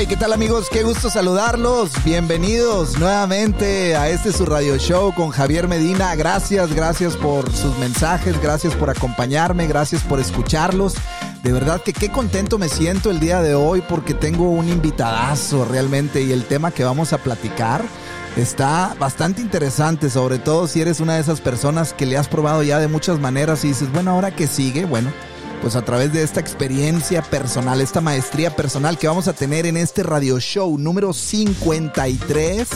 Hey, ¿qué tal amigos? Qué gusto saludarlos. Bienvenidos nuevamente a este su radio show con Javier Medina. Gracias, gracias por sus mensajes, gracias por acompañarme, gracias por escucharlos. De verdad que qué contento me siento el día de hoy porque tengo un invitadazo realmente y el tema que vamos a platicar está bastante interesante, sobre todo si eres una de esas personas que le has probado ya de muchas maneras y dices, bueno, ahora que sigue, bueno, pues a través de esta experiencia personal, esta maestría personal que vamos a tener en este radio show número 53.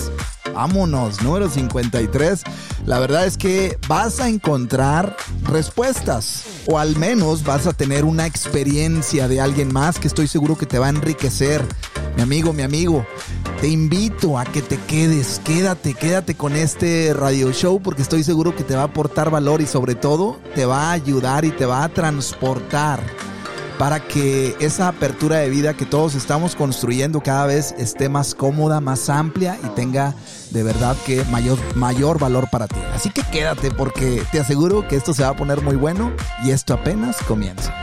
Vámonos, número 53. La verdad es que vas a encontrar respuestas o al menos vas a tener una experiencia de alguien más que estoy seguro que te va a enriquecer. Mi amigo, mi amigo, te invito a que te quedes, quédate, quédate con este radio show porque estoy seguro que te va a aportar valor y sobre todo te va a ayudar y te va a transportar para que esa apertura de vida que todos estamos construyendo cada vez esté más cómoda, más amplia y tenga de verdad que mayor, mayor valor para ti. Así que quédate porque te aseguro que esto se va a poner muy bueno y esto apenas comienza.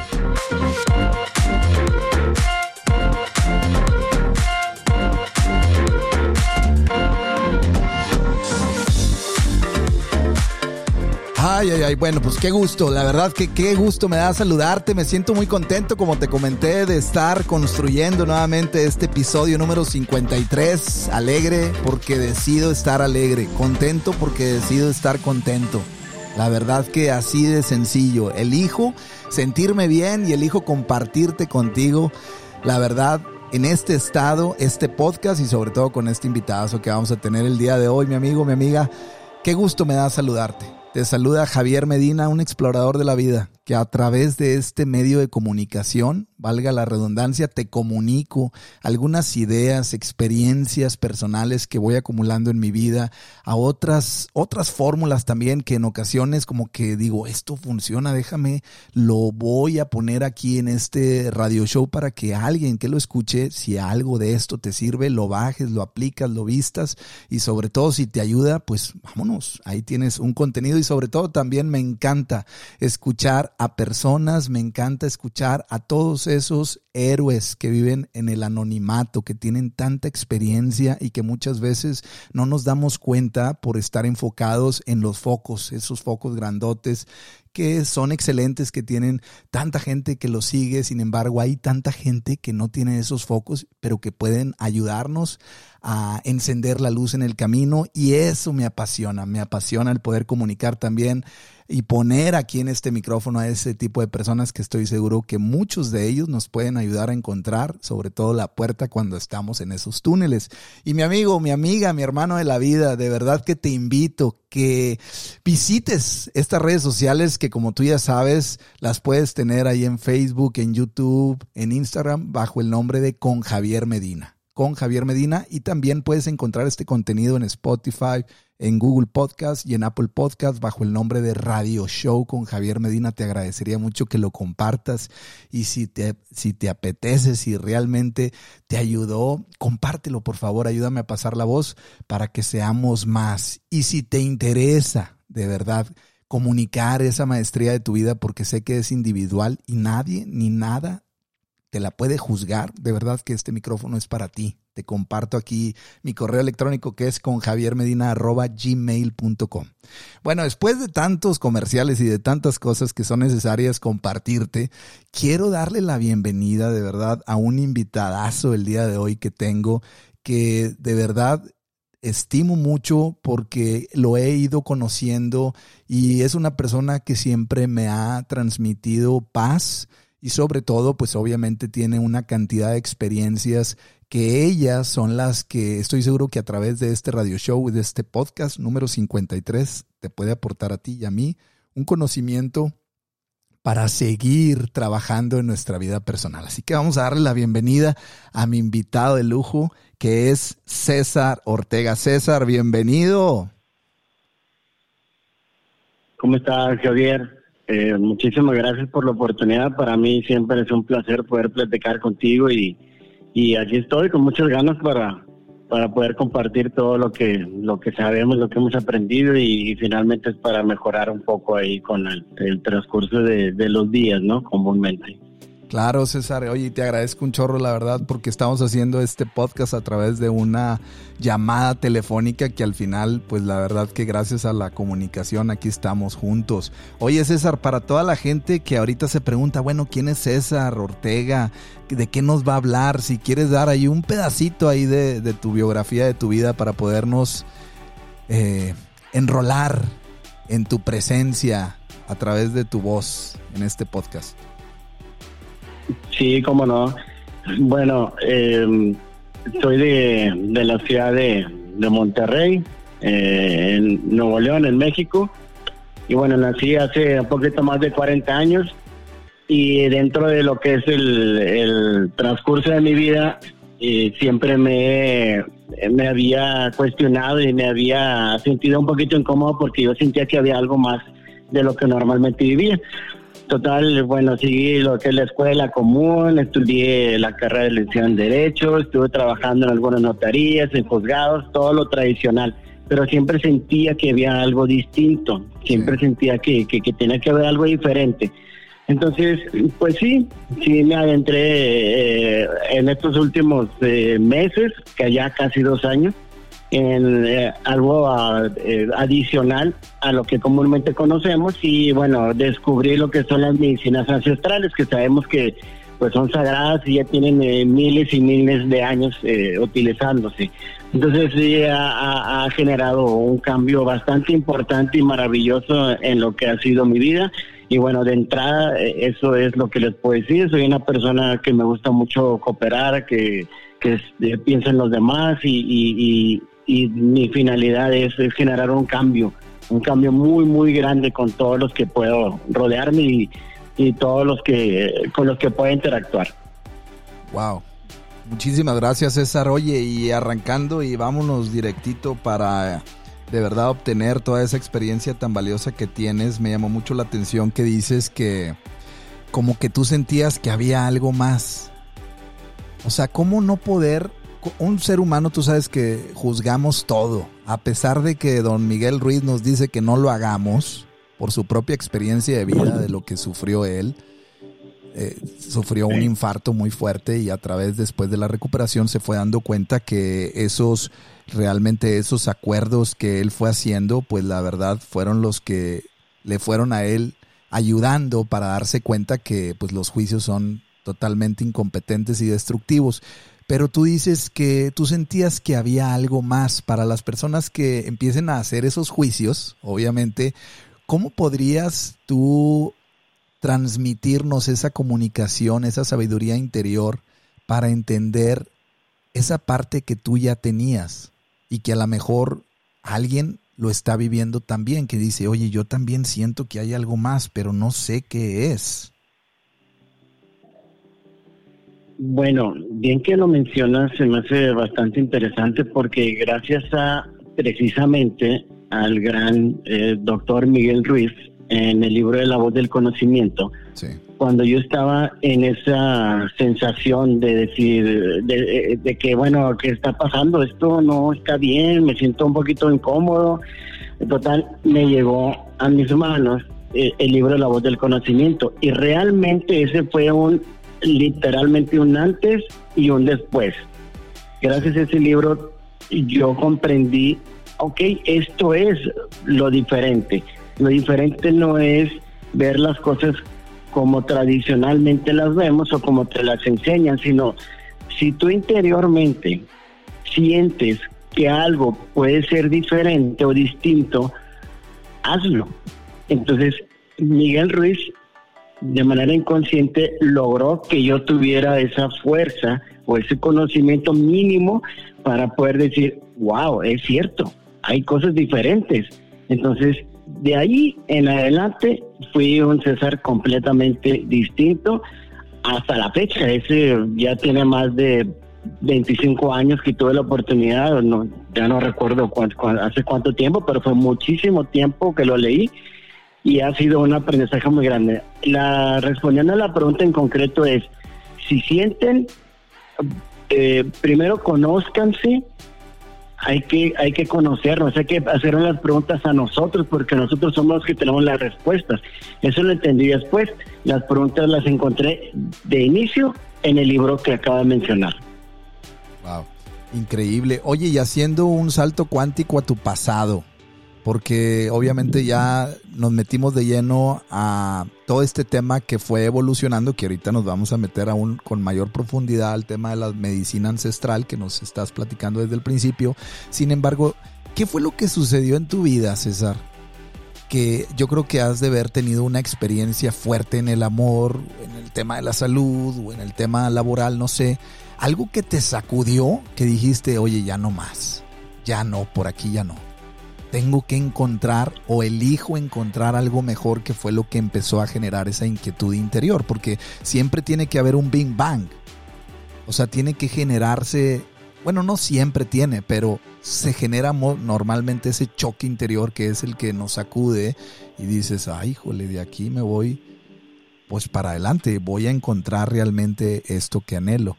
Ay, ay, ay, bueno, pues qué gusto, la verdad que qué gusto me da saludarte, me siento muy contento, como te comenté, de estar construyendo nuevamente este episodio número 53, alegre porque decido estar alegre, contento porque decido estar contento. La verdad que así de sencillo, elijo sentirme bien y elijo compartirte contigo, la verdad, en este estado, este podcast y sobre todo con este invitado que vamos a tener el día de hoy, mi amigo, mi amiga, qué gusto me da saludarte. Te saluda Javier Medina, un explorador de la vida, que a través de este medio de comunicación, valga la redundancia, te comunico algunas ideas, experiencias personales que voy acumulando en mi vida, a otras, otras fórmulas también que en ocasiones como que digo, esto funciona, déjame, lo voy a poner aquí en este radio show para que alguien que lo escuche, si algo de esto te sirve, lo bajes, lo aplicas, lo vistas y sobre todo si te ayuda, pues vámonos, ahí tienes un contenido y sobre todo también me encanta escuchar a personas, me encanta escuchar a todos esos héroes que viven en el anonimato, que tienen tanta experiencia y que muchas veces no nos damos cuenta por estar enfocados en los focos, esos focos grandotes que son excelentes, que tienen tanta gente que los sigue, sin embargo hay tanta gente que no tiene esos focos, pero que pueden ayudarnos a encender la luz en el camino. Y eso me apasiona, me apasiona el poder comunicar también y poner aquí en este micrófono a ese tipo de personas que estoy seguro que muchos de ellos nos pueden ayudar a encontrar sobre todo la puerta cuando estamos en esos túneles. Y mi amigo, mi amiga, mi hermano de la vida, de verdad que te invito que visites estas redes sociales que como tú ya sabes las puedes tener ahí en Facebook, en YouTube, en Instagram bajo el nombre de Con Javier Medina con Javier Medina y también puedes encontrar este contenido en Spotify, en Google Podcast y en Apple Podcast bajo el nombre de Radio Show con Javier Medina. Te agradecería mucho que lo compartas y si te, si te apetece, si realmente te ayudó, compártelo por favor, ayúdame a pasar la voz para que seamos más. Y si te interesa de verdad comunicar esa maestría de tu vida porque sé que es individual y nadie ni nada te la puede juzgar, de verdad que este micrófono es para ti. Comparto aquí mi correo electrónico que es con javiermedina.gmail.com. Bueno, después de tantos comerciales y de tantas cosas que son necesarias compartirte, quiero darle la bienvenida de verdad a un invitadazo el día de hoy que tengo, que de verdad estimo mucho porque lo he ido conociendo y es una persona que siempre me ha transmitido paz y sobre todo, pues obviamente tiene una cantidad de experiencias que ellas son las que estoy seguro que a través de este radio show, de este podcast número 53, te puede aportar a ti y a mí un conocimiento para seguir trabajando en nuestra vida personal. Así que vamos a darle la bienvenida a mi invitado de lujo, que es César Ortega. César, bienvenido. ¿Cómo estás, Javier? Eh, muchísimas gracias por la oportunidad. Para mí siempre es un placer poder platicar contigo y, y aquí estoy con muchas ganas para, para poder compartir todo lo que, lo que sabemos, lo que hemos aprendido y, finalmente es para mejorar un poco ahí con el, transcurso de, de, los días, ¿no? Comúnmente. Claro, César. Oye, te agradezco un chorro, la verdad, porque estamos haciendo este podcast a través de una llamada telefónica que al final, pues la verdad que gracias a la comunicación aquí estamos juntos. Oye, César, para toda la gente que ahorita se pregunta, bueno, ¿quién es César Ortega? ¿De qué nos va a hablar? Si quieres dar ahí un pedacito ahí de, tu biografía, de tu vida, para podernos eh, enrolar en tu presencia a través de tu voz en este podcast. Sí, cómo no. Bueno, eh, soy de, la ciudad de, Monterrey, eh, en Nuevo León, en México. Y bueno, nací hace un poquito más de 40 años y dentro de lo que es el, transcurso de mi vida, eh, siempre me, me había cuestionado y me había sentido un poquito incómodo porque yo sentía que había algo más de lo que normalmente vivía. Total, bueno, seguí lo que es la escuela común, estudié la carrera de licenciado en Derecho, estuve trabajando en algunas notarías, en juzgados, todo lo tradicional. Pero siempre sentía que había algo distinto, siempre sentía que, que, tenía que haber algo diferente. Entonces, pues sí, sí me adentré eh, en estos últimos eh, meses, que ya casi dos años, en eh, algo eh, adicional a lo que comúnmente conocemos y bueno, descubrí lo que son las medicinas ancestrales, que sabemos que pues son sagradas y ya tienen eh, miles y miles de años utilizándose. Entonces ha, generado un cambio bastante importante y maravilloso en lo que ha sido mi vida. Y bueno, de entrada, eso es lo que les puedo decir. Soy una persona que me gusta mucho cooperar, que, que piensa en los demás y, y mi finalidad es, generar un cambio, un cambio muy, muy grande con todos los que puedo rodearme y, todos los que con los que puedo interactuar. Wow. Muchísimas gracias César. Oye, y arrancando y vámonos directito para de verdad obtener toda esa experiencia tan valiosa que tienes. Me llamó mucho la atención que dices que como que tú sentías que había algo más. O sea, ¿cómo no poder un ser humano, tú sabes que juzgamos todo, a pesar de que don Miguel Ruiz nos dice que no lo hagamos por su propia experiencia de vida, de lo que sufrió él. Eh, sufrió un infarto muy fuerte y a través después de la recuperación se fue dando cuenta que esos realmente esos acuerdos que él fue haciendo, pues la verdad fueron los que le fueron a él ayudando para darse cuenta que pues los juicios son totalmente incompetentes y destructivos pero tú dices que tú sentías que había algo más para las personas que empiecen a hacer esos juicios, obviamente, ¿cómo podrías tú transmitirnos esa comunicación, esa sabiduría interior para entender esa parte que tú ya tenías y que a lo mejor alguien lo está viviendo también, que dice, oye, yo también siento que hay algo más, pero no sé qué es. Bueno, bien que lo mencionas, se me hace bastante interesante porque gracias a precisamente al gran eh, doctor Miguel Ruiz en el libro de la voz del conocimiento, cuando yo estaba en esa sensación de decir, de, que bueno, ¿qué está pasando? Esto no está bien, me siento un poquito incómodo. En total, me llegó a mis manos eh, el libro de la voz del conocimiento y realmente ese fue un literalmente un antes y un después. Gracias a ese libro yo comprendí, ok, esto es lo diferente. Lo diferente no es ver las cosas como tradicionalmente las vemos o como te las enseñan, sino si tú interiormente sientes que algo puede ser diferente o distinto, hazlo. Entonces, Miguel Ruiz de manera inconsciente logró que yo tuviera esa fuerza o ese conocimiento mínimo para poder decir, wow, es cierto, hay cosas diferentes. Entonces, de ahí en adelante fui un César completamente distinto hasta la fecha. Ese ya tiene más de 25 años que tuve la oportunidad, no, ya no recuerdo hace cuánto tiempo, pero fue muchísimo tiempo que lo leí y ha sido un aprendizaje muy grande. La respondiendo a la pregunta en concreto es si sienten eh, primero conózcanse, hay que, hay que conocernos, hay que hacer las preguntas a nosotros porque nosotros somos los que tenemos las respuestas. Eso lo entendí después. Las preguntas las encontré de inicio en el libro que acaba de mencionar. Wow, increíble. Oye, y haciendo un salto cuántico a tu pasado, porque obviamente ya nos metimos de lleno a todo este tema que fue evolucionando, que ahorita nos vamos a meter aún con mayor profundidad al tema de la medicina ancestral que nos estás platicando desde el principio. Sin embargo, ¿qué fue lo que sucedió en tu vida, César? Que yo creo que has de haber tenido una experiencia fuerte en el amor, en el tema de la salud o en el tema laboral, no sé. Algo que te sacudió, que dijiste, oye, ya no más, ya no, por aquí ya no tengo que encontrar o elijo encontrar algo mejor que fue lo que empezó a generar esa inquietud interior, porque siempre tiene que haber un Big Bang. O sea, tiene que generarse, bueno, no siempre tiene, pero se genera normalmente ese choque interior que es el que nos sacude y dices, ay, híjole, de aquí me voy pues para adelante, voy a encontrar realmente esto que anhelo.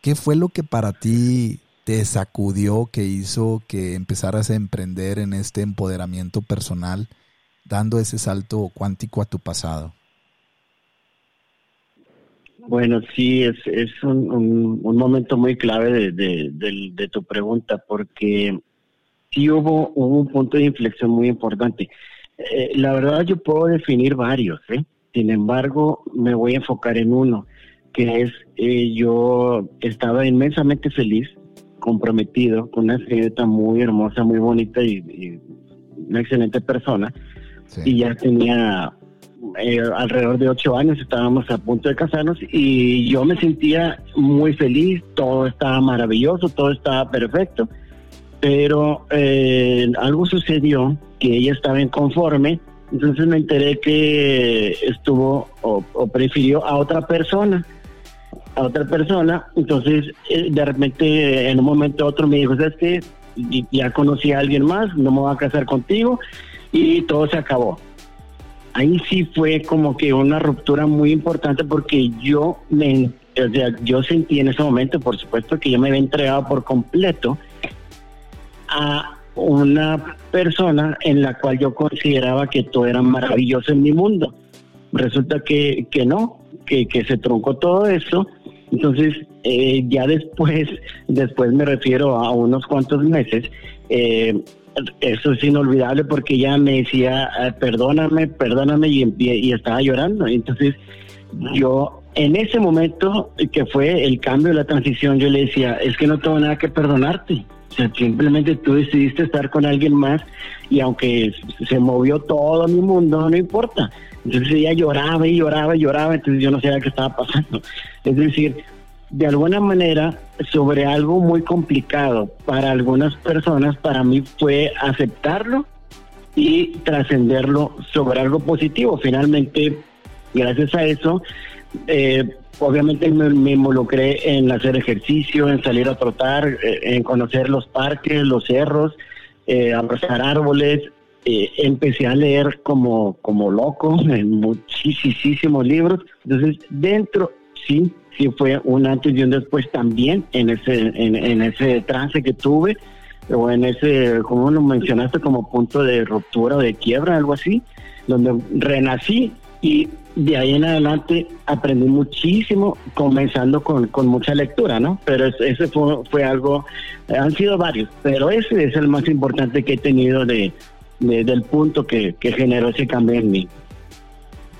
¿Qué fue lo que para ti te sacudió, que hizo que empezaras a emprender en este empoderamiento personal, dando ese salto cuántico a tu pasado? Bueno, sí, es, es un, momento muy clave de, tu pregunta, porque sí hubo, un punto de inflexión muy importante. Eh, la verdad yo puedo definir varios, ¿eh? sin embargo me voy a enfocar en uno, que es eh, yo estaba inmensamente feliz comprometido con una señorita muy hermosa, muy bonita y, una excelente persona. Y ya tenía eh, alrededor de ocho años, estábamos a punto de casarnos y yo me sentía muy feliz, todo estaba maravilloso, todo estaba perfecto, pero eh, algo sucedió que ella estaba inconforme, entonces me enteré que estuvo o prefirió a otra persona a otra persona, entonces eh, de repente en un momento otro me dijo, ¿sabes qué? Ya conocí a alguien más, no me voy a casar contigo y todo se acabó. Ahí sí fue como que una ruptura muy importante porque yo me, o sea, yo sentí en ese momento, por supuesto, que yo me había entregado por completo a una persona en la cual yo consideraba que todo era maravilloso en mi mundo. Resulta que, que no, que, se truncó todo eso entonces, eh, ya después, después me refiero a unos cuantos meses, eh, eso es inolvidable porque ella me decía, ah, perdóname, perdóname, y, y estaba llorando. Entonces, yo en ese momento que fue el cambio la transición, yo le decía, es que no tengo nada que perdonarte. O sea, simplemente tú decidiste estar con alguien más y aunque se movió todo mi mundo, no importa. Entonces ella lloraba y lloraba y lloraba, entonces yo no sabía qué estaba pasando. Es decir, de alguna manera, sobre algo muy complicado para algunas personas, para mí fue aceptarlo y trascenderlo sobre algo positivo. Finalmente, gracias a eso, eh, obviamente me, involucré en hacer ejercicio, en salir a trotar, eh, en conocer los parques, los cerros, eh, abrazar árboles, eh, empecé a leer como, como loco en muchísimos libros. Entonces, dentro, sí, sí fue un antes y un después también en ese, en, ese trance que tuve, o en ese, como lo mencionaste, como punto de ruptura o de quiebra, algo así, donde renací y de ahí en adelante aprendí muchísimo, comenzando con, con mucha lectura, ¿no? Pero ese fue, fue algo, han sido varios, pero ese es el más importante que he tenido de, del punto que, generó ese cambio en mí.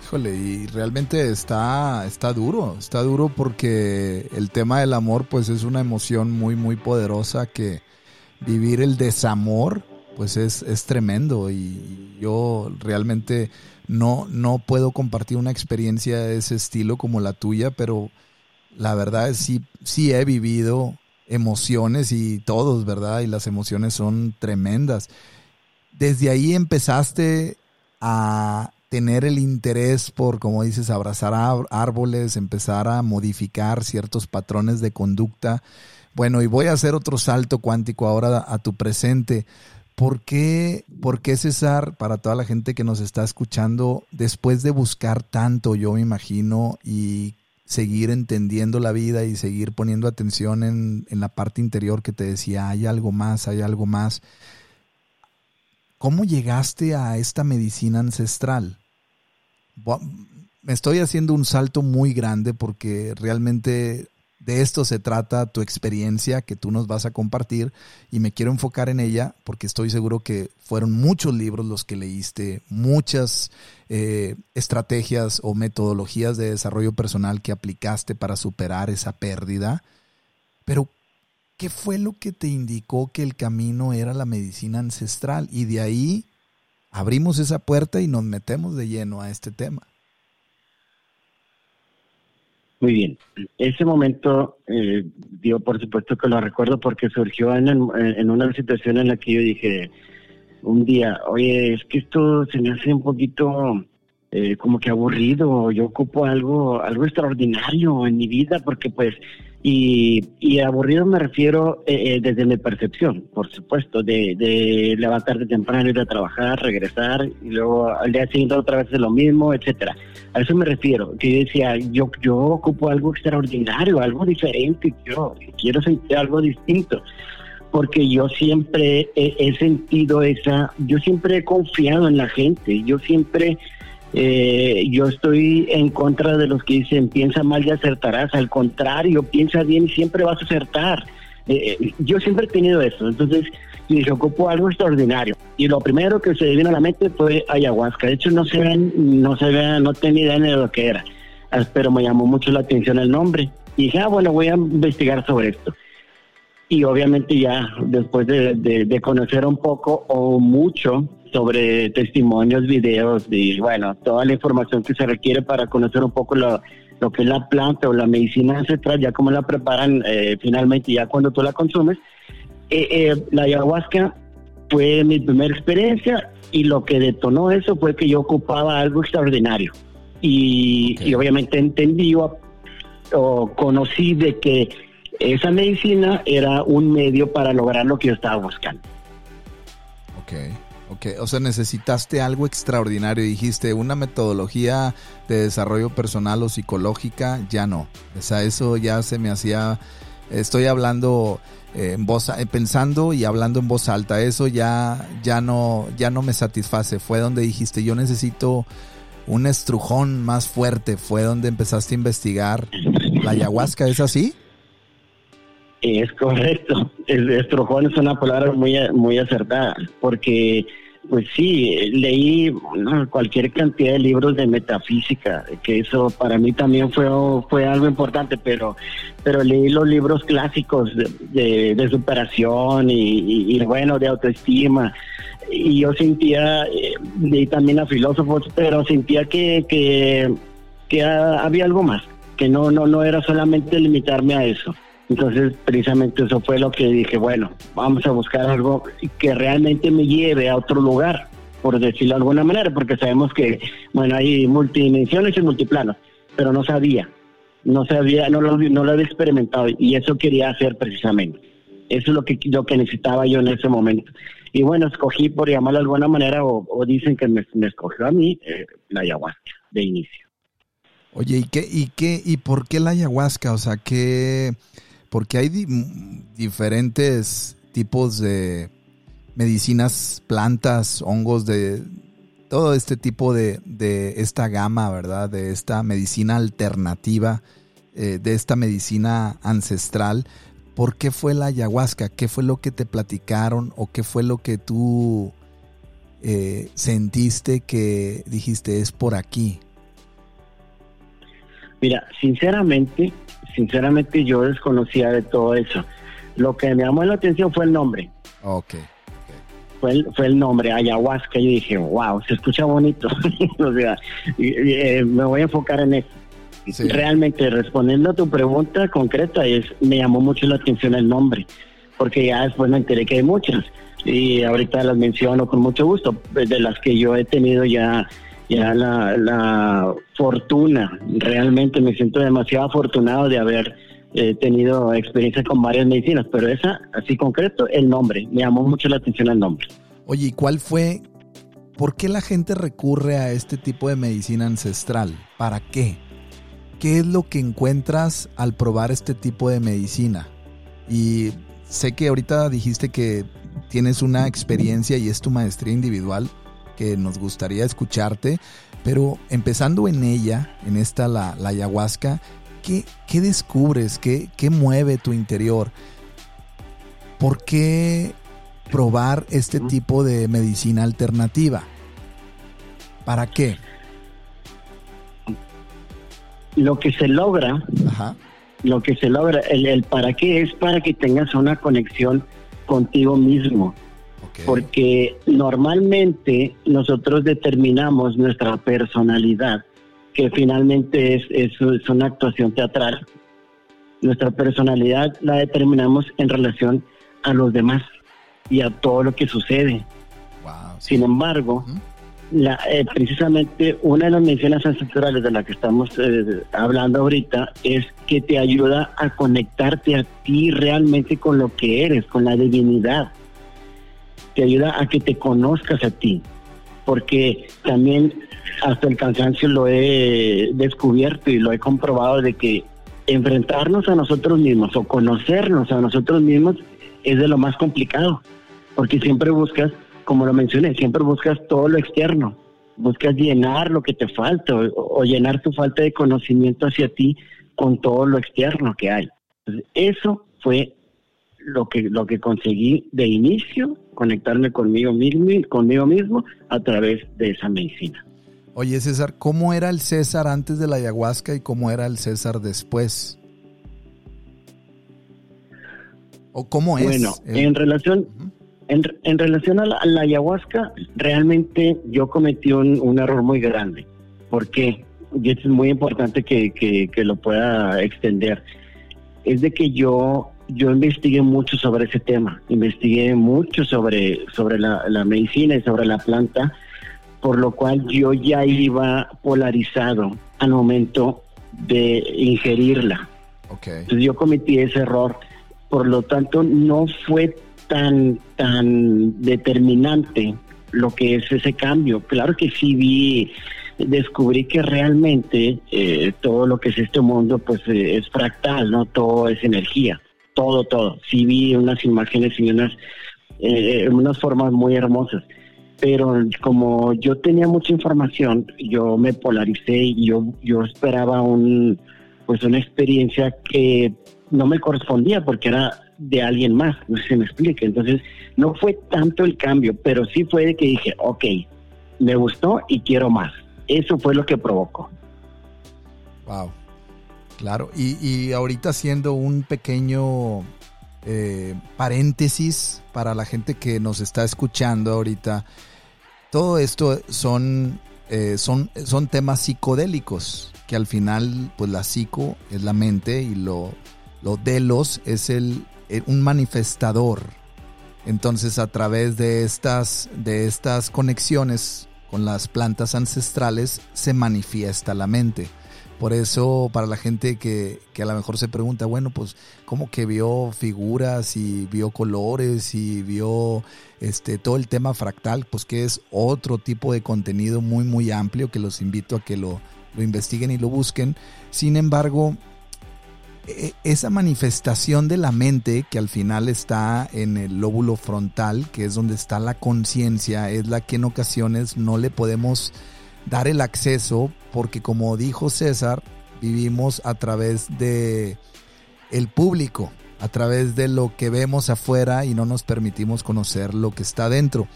Híjole, y realmente está, está duro, está duro porque el tema del amor pues es una emoción muy, muy poderosa que vivir el desamor pues es, es tremendo y yo realmente no, no puedo compartir una experiencia de ese estilo como la tuya, pero la verdad es sí, sí he vivido emociones y todos, ¿verdad? Y las emociones son tremendas desde ahí empezaste a tener el interés por, como dices, abrazar árboles, empezar a modificar ciertos patrones de conducta. Bueno, y voy a hacer otro salto cuántico ahora a tu presente. ¿Por qué, ¿Por qué, César, para toda la gente que nos está escuchando, después de buscar tanto, yo me imagino, y seguir entendiendo la vida y seguir poniendo atención en, en la parte interior que te decía, hay algo más, hay algo más. ¿Cómo llegaste a esta medicina ancestral? Me estoy haciendo un salto muy grande porque realmente de esto se trata tu experiencia que tú nos vas a compartir y me quiero enfocar en ella porque estoy seguro que fueron muchos libros los que leíste, muchas eh, estrategias o metodologías de desarrollo personal que aplicaste para superar esa pérdida. Pero, ¿qué fue lo que te indicó que el camino era la medicina ancestral? Y de ahí abrimos esa puerta y nos metemos de lleno a este tema. Muy bien. Ese momento, eh, yo por supuesto que lo recuerdo porque surgió en, en, una situación en la que yo dije un día, oye, es que esto se me hace un poquito eh, como que aburrido, yo ocupo algo, algo extraordinario en mi vida porque pues y, y aburrido me refiero eh, eh, desde mi percepción, por supuesto, de, de levantarte temprano, ir a trabajar, regresar y luego al día siguiente otra vez lo mismo, etcétera. A eso me refiero, que yo decía, yo, yo ocupo algo extraordinario, algo diferente, yo quiero sentir algo distinto porque yo siempre he, he, sentido esa, yo siempre he confiado en la gente, yo siempre eh, yo estoy en contra de los que dicen piensa mal y acertarás. Al contrario, piensa bien y siempre vas a acertar. Eh, eh, yo siempre he tenido eso. Entonces, se ocupó algo extraordinario. Y lo primero que se vino a la mente fue ayahuasca. De hecho, no se ven, no se ve, no tenía idea de lo que era. Ah, pero me llamó mucho la atención el nombre. Y dije, ah, bueno, voy a investigar sobre esto. Y obviamente ya después de, de conocer un poco o mucho sobre testimonios, videos, y bueno, toda la información que se requiere para conocer un poco lo, lo que es la planta o la medicina ancestral, ya cómo la preparan eh, finalmente, ya cuando tú la consumes. Eh, eh, la ayahuasca fue mi primera experiencia y lo que detonó eso fue que yo ocupaba algo extraordinario. Y, y obviamente entendí o, o, conocí de que esa medicina era un medio para lograr lo que yo estaba buscando. Okay. Ok, o sea, necesitaste algo extraordinario. Dijiste, una metodología de desarrollo personal o psicológica, ya no. O sea, eso ya se me hacía, estoy hablando eh, en voz, eh, pensando y hablando en voz alta. Eso ya, ya no, ya no me satisface. Fue donde dijiste, yo necesito un estrujón más fuerte. Fue donde empezaste a investigar la ayahuasca. ¿Es así? Es correcto. El estrujón es una palabra muy, muy acertada, porque, pues sí, leí cualquier cantidad de libros de metafísica, que eso para mí también fue, fue algo importante, pero, pero leí los libros clásicos de, de, superación y, bueno, de autoestima. Y yo sentía, eh, leí también a filósofos, pero sentía que, que, que había algo más, que no, no, no era solamente limitarme a eso. Entonces, precisamente eso fue lo que dije, bueno, vamos a buscar algo que realmente me lleve a otro lugar, por decirlo de alguna manera, porque sabemos que, bueno, hay multidimensiones y multiplanos, pero no sabía, no sabía, no lo, no lo había experimentado y eso quería hacer precisamente. Eso es lo que, lo que necesitaba yo en ese momento. Y bueno, escogí, por llamarlo de alguna manera, o, dicen que me, escogió a mí, eh, la ayahuasca, de inicio. Oye, ¿y qué, y qué, y por qué la ayahuasca? O sea, ¿qué porque hay diferentes tipos de medicinas, plantas, hongos, de todo este tipo de, esta gama, ¿verdad? De esta medicina alternativa, eh, de esta medicina ancestral. ¿Por qué fue la ayahuasca? ¿Qué fue lo que te platicaron o qué fue lo que tú eh, sentiste que dijiste es por aquí? Mira, sinceramente, sinceramente yo desconocía de todo eso. Lo que me llamó la atención fue el nombre. Ok. Fue el, fue el nombre, ayahuasca. Yo dije, wow, se escucha bonito. o sea, eh, me voy a enfocar en eso. Realmente, respondiendo a tu pregunta concreta, es me llamó mucho la atención el nombre, porque ya después me enteré que hay muchas. Y ahorita las menciono con mucho gusto, de las que yo he tenido ya ya la, la fortuna, realmente me siento demasiado afortunado de haber eh, tenido experiencia con varias medicinas, pero esa, así concreto, el nombre, me llamó mucho la atención el nombre. Oye, ¿y cuál fue, por qué la gente recurre a este tipo de medicina ancestral? ¿Para qué? ¿qué es lo que encuentras al probar este tipo de medicina? Y sé que ahorita dijiste que tienes una experiencia y es tu maestría individual, que nos gustaría escucharte, pero empezando en ella, en esta la, ayahuasca, ¿qué, ¿qué, descubres? ¿Qué, ¿Qué mueve tu interior? ¿Por qué probar este tipo de medicina alternativa? ¿Para qué? Lo que se logra, lo que se logra, el, para qué es para que tengas una conexión contigo mismo. Porque normalmente nosotros determinamos nuestra personalidad, que finalmente es, es una actuación teatral. Nuestra personalidad la determinamos en relación a los demás y a todo lo que sucede. Sin embargo, la, eh, precisamente una de las menciones ancestrales de la que estamos eh, hablando ahorita es que te ayuda a conectarte a ti realmente con lo que eres, con la divinidad. Te ayuda a que te conozcas a ti, porque también hasta el cansancio lo he descubierto y lo he comprobado de que enfrentarnos a nosotros mismos o conocernos a nosotros mismos es de lo más complicado, porque siempre buscas como lo mencioné, siempre buscas todo lo externo, buscas llenar lo que te falta o, llenar tu falta de conocimiento hacia ti con todo lo externo que hay. eso fue lo que, lo que conseguí de inicio, conectarme conmigo mismo, conmigo mismo a través de esa medicina. Oye César, ¿cómo era el César antes de la ayahuasca y cómo era el César después? ¿O cómo es? Bueno, en relación, en, relación a la, ayahuasca, realmente yo cometí un, error muy grande. ¿Por qué? Y es muy importante que, lo pueda extender. Es de que yo, yo investigué mucho sobre ese tema, investigué mucho sobre, sobre la, medicina y sobre la planta, por lo cual yo ya iba polarizado al momento de ingerirla. Entonces yo cometí ese error. Por lo tanto, no fue tan, tan determinante lo que es ese cambio. Claro que sí vi, descubrí que realmente eh, todo lo que es este mundo pues eh, es fractal, ¿no? Todo es energía, todo, todo. Sí vi unas imágenes y unas, eh, unas formas muy hermosas. Pero como yo tenía mucha información, yo me polaricé y yo, yo esperaba un, pues una experiencia que no me correspondía porque era de alguien más, no sé si me explique. Entonces, no fue tanto el cambio, pero sí fue de que dije, ok, me gustó y quiero más. Eso fue lo que provocó. Wow, claro. Y, ahorita haciendo un pequeño eh, paréntesis para la gente que nos está escuchando ahorita, todo esto son, eh, son, son temas psicodélicos, que al final, pues la psico es la mente y lo, lo delos es el, eh, un manifestador. Entonces a través de estas, de estas conexiones con las plantas ancestrales se manifiesta la mente. Por eso para la gente que, que, a lo mejor se pregunta, bueno, pues como que vio figuras y vio colores y vio este todo el tema fractal, pues que es otro tipo de contenido muy muy amplio que los invito a que lo, lo investiguen y lo busquen. Sin embargo, e, esa manifestación de la mente que al final está en el lóbulo frontal, que es donde está la conciencia, es la que en ocasiones no le podemos dar el acceso porque como dijo César, vivimos a través de el público, a través de lo que vemos afuera y no nos permitimos conocer lo que está dentro.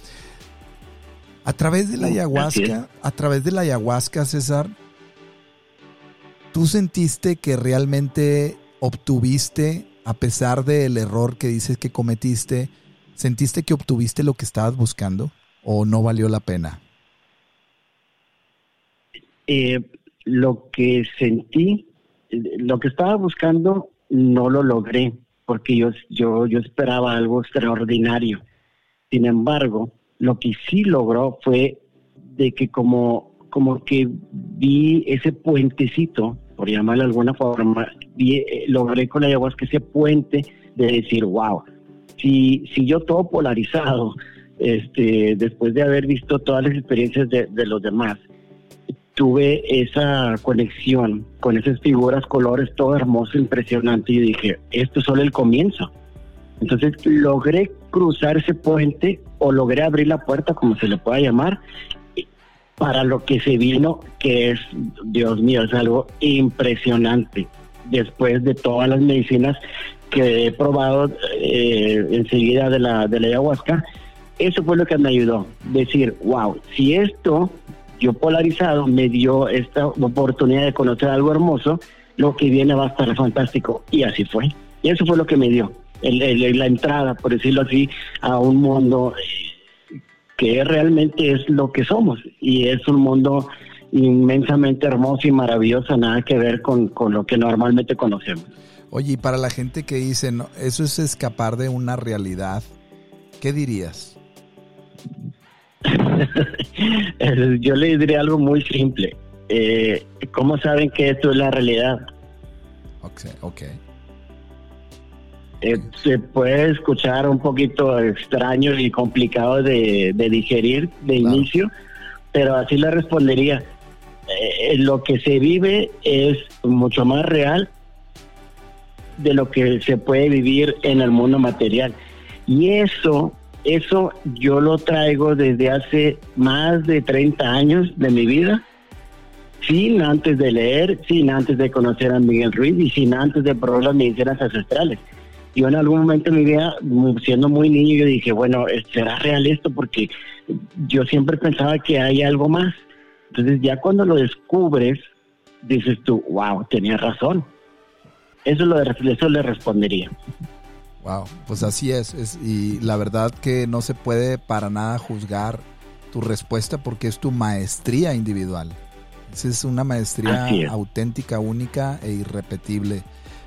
A través de la ayahuasca, a través de la ayahuasca, César, ¿tú sentiste que realmente obtuviste, a pesar del error que dices que cometiste, sentiste que obtuviste lo que estabas buscando o no valió la pena? Eh, lo que sentí, lo que estaba buscando, no lo logré, porque yo, yo, yo esperaba algo extraordinario. Sin embargo, lo que sí logró fue de que como, como que vi ese puentecito por llamarlo de alguna forma, eh, logré con la ayahuasca ese puente de decir, wow, si, si yo todo polarizado, este, después de haber visto todas las experiencias de, los demás, tuve esa conexión con esas figuras, colores, todo hermoso, impresionante. Y dije, esto es solo el comienzo. Entonces logré cruzar ese puente o logré abrir la puerta, como se le pueda llamar, para lo que se vino, que es, Dios mío, es algo impresionante. Después de todas las medicinas que he probado eh, enseguida de la, de la ayahuasca, eso fue lo que me ayudó. Decir, wow, si esto yo polarizado me dio esta oportunidad de conocer algo hermoso, lo que viene va a estar fantástico. Y así fue. Y eso fue lo que me dio. la entrada, por decirlo así, a un mundo eh, que realmente es lo que somos. Y es un mundo inmensamente hermoso y maravilloso, nada que ver con, con lo que normalmente conocemos. Oye, y para la gente que dice, no, eso es escapar de una realidad, ¿qué dirías? Yo le diría algo muy simple. Eh, ¿Cómo saben que esto es la realidad? Ok, ok. Eh, se puede escuchar un poquito extraño y complicado de, digerir de inicio, pero así le respondería. Eh, lo que se vive es mucho más real de lo que se puede vivir en el mundo material. Y eso eso yo lo traigo desde hace más de 30 años de mi vida, sin antes de leer, sin antes de conocer a Miguel Ruiz y sin antes de probar las medicinas ancestrales. Yo en algún momento de mi vida, siendo muy niño, yo dije, bueno, ¿será real esto? Porque yo siempre pensaba que hay algo más. Entonces ya cuando lo descubres, dices tú, wow, tenía razón. Eso, lo, eso le respondería. Wow, pues así es, y la verdad que no se puede para nada juzgar tu respuesta porque es tu maestría individual. Esa es una maestría auténtica, única e irrepetible,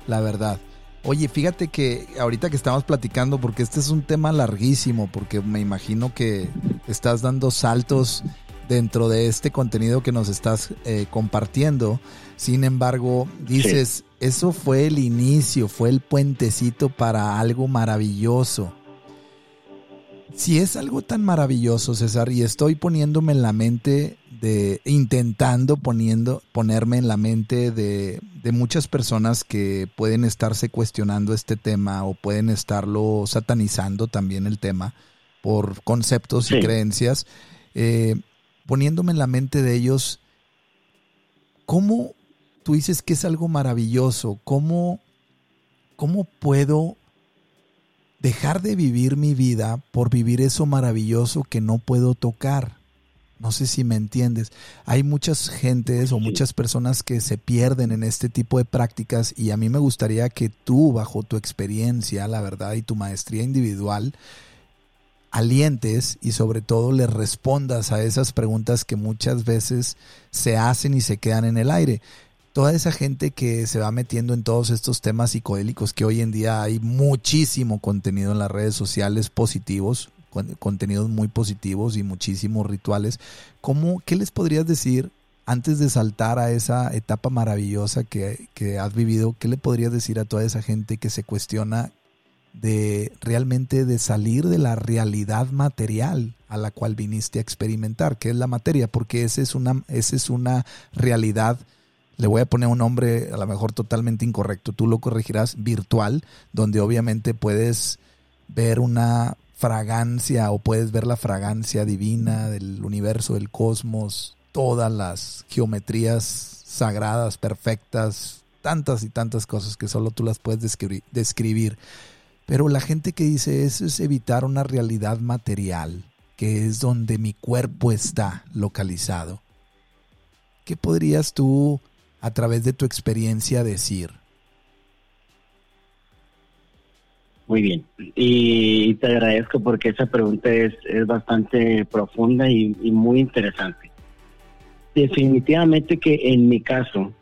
la verdad. Oye, fíjate que ahorita que estamos platicando, porque este es un tema larguísimo, porque me imagino que estás dando saltos dentro de este contenido que nos estás eh, compartiendo. Sin embargo, dices, eso fue el inicio, fue el puentecito para algo maravilloso. Si es algo tan maravilloso, César, y estoy poniéndome en la mente de, intentando poniendo, ponerme en la mente de, de muchas personas que pueden estarse cuestionando este tema o pueden estarlo satanizando también el tema por conceptos y creencias, eh, poniéndome en la mente de ellos, ¿cómo tú dices que es algo maravilloso. ¿Cómo, cómo puedo dejar de vivir mi vida por vivir eso maravilloso que no puedo tocar? No sé si me entiendes. Hay muchas gentes o muchas personas que se pierden en este tipo de prácticas y a mí me gustaría que tú, bajo tu experiencia, la verdad, y tu maestría individual, alientes y sobre todo le respondas a esas preguntas que muchas veces se hacen y se quedan en el aire toda esa gente que se va metiendo en todos estos temas psicodélicos, que hoy en día hay muchísimo contenido en las redes sociales positivos, contenidos muy positivos y muchísimos rituales. ¿Cómo, ¿Qué les podrías decir antes de saltar a esa etapa maravillosa que, que has vivido? ¿Qué le podrías decir a toda esa gente que se cuestiona de realmente de salir de la realidad material a la cual viniste a experimentar, que es la materia, porque esa es una, esa es una realidad le voy a poner un nombre a lo mejor totalmente incorrecto, tú lo corregirás, virtual, donde obviamente puedes ver una fragancia o puedes ver la fragancia divina del universo, del cosmos, todas las geometrías sagradas, perfectas, tantas y tantas cosas que solo tú las puedes describir. Pero la gente que dice eso es evitar una realidad material, que es donde mi cuerpo está localizado. ¿Qué podrías tú a través de tu experiencia decir? Muy bien, y te agradezco porque esa pregunta es, bastante profunda y, muy interesante. Definitivamente que en mi caso,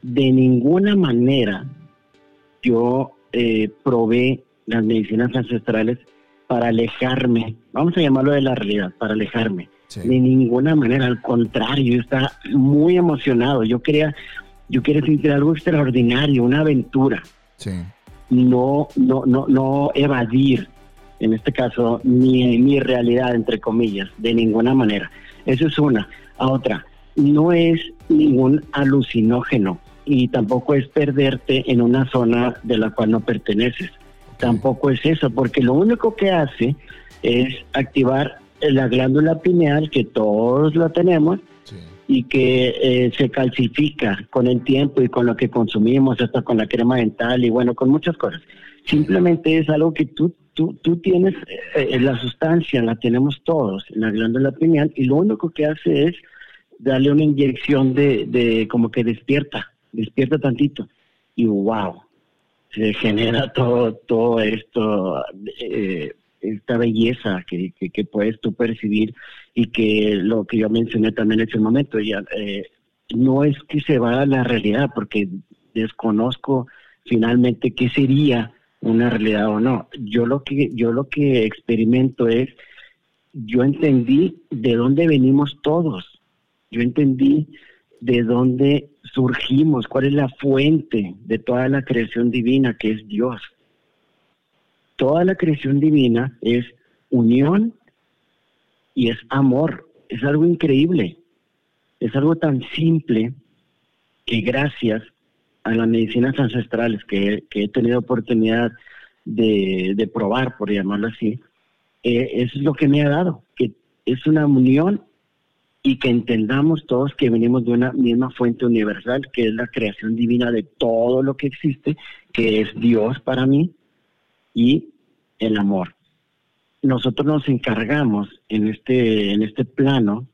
de ninguna manera yo eh, probé las medicinas ancestrales para alejarme, vamos a llamarlo de la realidad, para alejarme. De ninguna manera, al contrario, yo estaba muy emocionado. Yo quería, yo quería sentir algo extraordinario, una aventura. No, no, no, no evadir, en este caso, mi, mi realidad, entre comillas, de ninguna manera. Eso es una. A otra, no es ningún alucinógeno y tampoco es perderte en una zona de la cual no perteneces. Tampoco es eso, porque lo único que hace es activar la glándula pineal, que todos la tenemos, y que eh, se calcifica con el tiempo y con lo que consumimos, hasta con la crema dental y bueno, con muchas cosas. Simplemente es algo que tú, tú, tú tienes, eh, la sustancia la tenemos todos en la glándula pineal y lo único que hace es darle una inyección de, de como que despierta, despierta tantito. Y wow, se genera todo, todo esto, eh, esta belleza que, que, puedes tú percibir y que lo que yo mencioné también en ese momento, ya, eh, no es que se va a la realidad, porque desconozco finalmente qué sería una realidad o no. Yo lo que, yo lo que experimento es, yo entendí de dónde venimos todos. Yo entendí de dónde surgimos, cuál es la fuente de toda la creación divina que es Dios. Toda la creación divina es unión y es amor. Es algo increíble. Es algo tan simple que gracias a las medicinas ancestrales que, he tenido oportunidad de, probar, por llamarlo así, eh, es lo que me ha dado, que es una unión y que entendamos todos que venimos de una misma fuente universal, que es la creación divina de todo lo que existe, que es Dios para mí y el amor. Nosotros nos encargamos en este, en este plano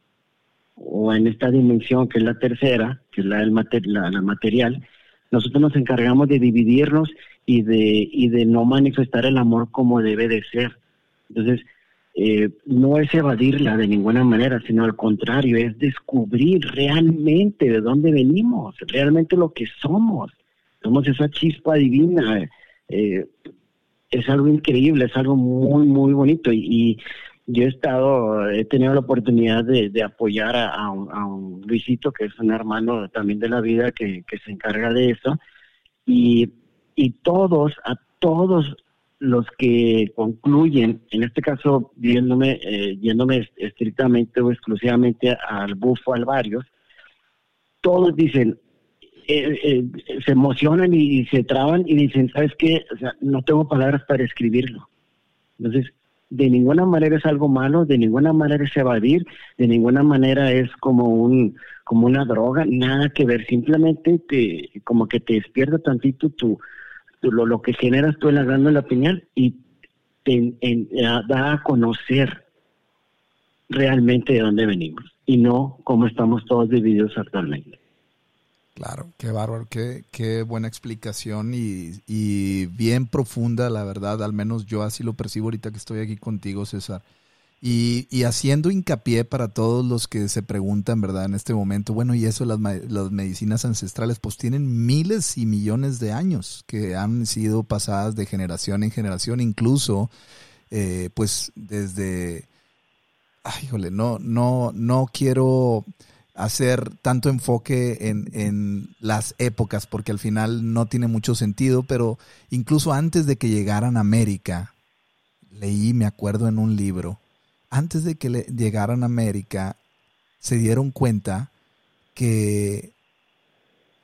o en esta dimensión que es la tercera, que es la, del la material, nosotros nos encargamos de dividirnos y de, y de no manifestar el amor como debe de ser. Entonces, eh, no es evadirla de ninguna manera, sino al contrario, es descubrir realmente de dónde venimos, realmente lo que somos. Somos esa chispa divina. Eh, es algo increíble, es algo muy, muy bonito. Y, yo he estado, he tenido la oportunidad de, apoyar a, un, Luisito, que es un hermano también de la vida que, se encarga de eso. Y todos, a todos los que concluyen, en este caso viéndome, eh, yéndome estrictamente o exclusivamente al bufo alvarios, todos dicen, eh, eh, se emocionan y, se traban y dicen, ¿sabes qué? No tengo palabras para escribirlo. Entonces, de ninguna manera es algo malo, de ninguna manera es evadir, de ninguna manera es como un como una droga, nada que ver, simplemente te como que te despierta tantito tu lo, que generas tú en la glándula pineal y te da a conocer realmente de dónde venimos y no cómo estamos todos divididos actualmente. Claro, qué bárbaro, qué, qué buena explicación y, y, bien profunda, la verdad, al menos yo así lo percibo ahorita que estoy aquí contigo, César. Y, haciendo hincapié para todos los que se preguntan, ¿verdad? En este momento, bueno, y eso, las, las medicinas ancestrales, pues tienen miles y millones de años que han sido pasadas de generación en generación, incluso, eh, pues desde, ay, híjole, no, no, no quiero hacer tanto enfoque en, en, las épocas, porque al final no tiene mucho sentido, pero incluso antes de que llegaran a América, leí, me acuerdo en un libro, antes de que le llegaran a América, se dieron cuenta que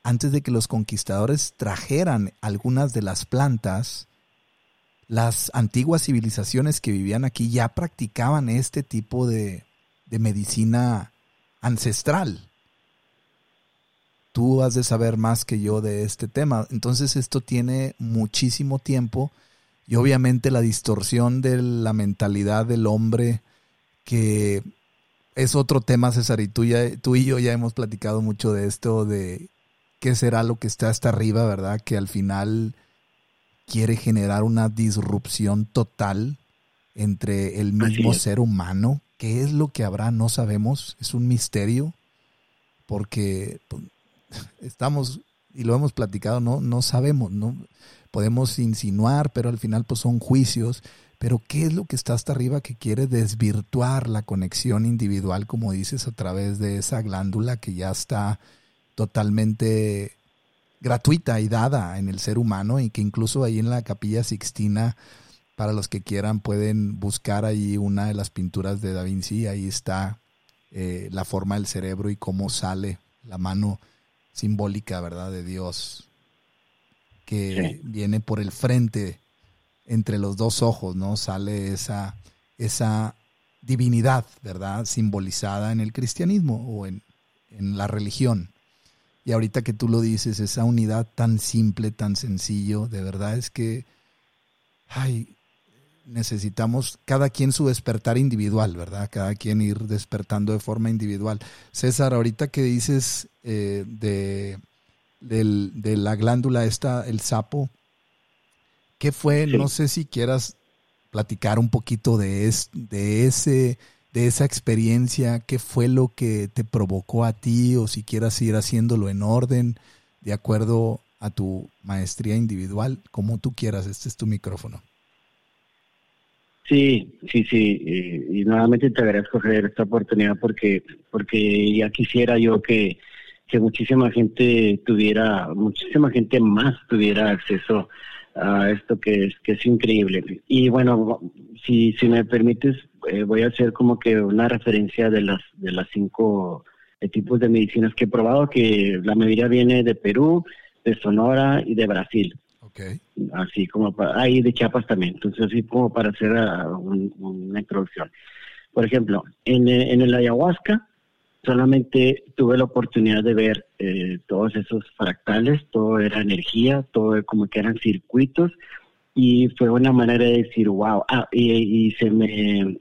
antes de que los conquistadores trajeran algunas de las plantas, las antiguas civilizaciones que vivían aquí ya practicaban este tipo de, de medicina ancestral. Tú has de saber más que yo de este tema. Entonces esto tiene muchísimo tiempo y obviamente la distorsión de la mentalidad del hombre que es otro tema, César, y tú, tú y yo ya hemos platicado mucho de esto, de qué será lo que está hasta arriba, ¿verdad? Que al final quiere generar una disrupción total entre el mismo ser humano. ¿Qué es lo que habrá? No sabemos, es un misterio, porque pues, estamos, y lo hemos platicado, no, no sabemos, no podemos insinuar, pero al final pues son juicios pero ¿qué es lo que está hasta arriba que quiere desvirtuar la conexión individual, como dices, a través de esa glándula que ya está totalmente gratuita y dada en el ser humano y que incluso ahí en la capilla Sixtina, para los que quieran, pueden buscar ahí una de las pinturas de Da Vinci, ahí está eh, la forma del cerebro y cómo sale la mano simbólica, ¿verdad? De Dios que viene por el frente entre los dos ojos, ¿no? Sale esa, esa divinidad, ¿verdad? Simbolizada en el cristianismo o en, en la religión. Y ahorita que tú lo dices, esa unidad tan simple, tan sencillo, de verdad es que, ay, necesitamos cada quien su despertar individual, ¿verdad? Cada quien ir despertando de forma individual. César, ahorita que dices eh, de, de la glándula esta, el sapo, ¿qué fue? No sé si quieras platicar un poquito de, de ese de esa experiencia, qué fue lo que te provocó a ti o si quieras ir haciéndolo en orden, de acuerdo a tu maestría individual, como tú quieras, este es tu micrófono. Sí, sí, sí, y, nuevamente te agradezco Javier esta oportunidad porque porque ya quisiera yo que, que muchísima gente tuviera, muchísima gente más tuviera acceso a esto que es que es increíble. Y bueno, si si me permites eh, voy a hacer como que una referencia de las de las cinco eh, tipos de medicinas que he probado, que la mayoría viene de Perú, de Sonora y de Brasil. Así como para, ahí de Chiapas también, entonces así como para hacer uh, una introducción. Por ejemplo, en, eh, en el ayahuasca solamente tuve la oportunidad de ver eh, todos esos fractales, todo era energía, todo como que eran circuitos y fue una manera de decir, wow, ah, y, se me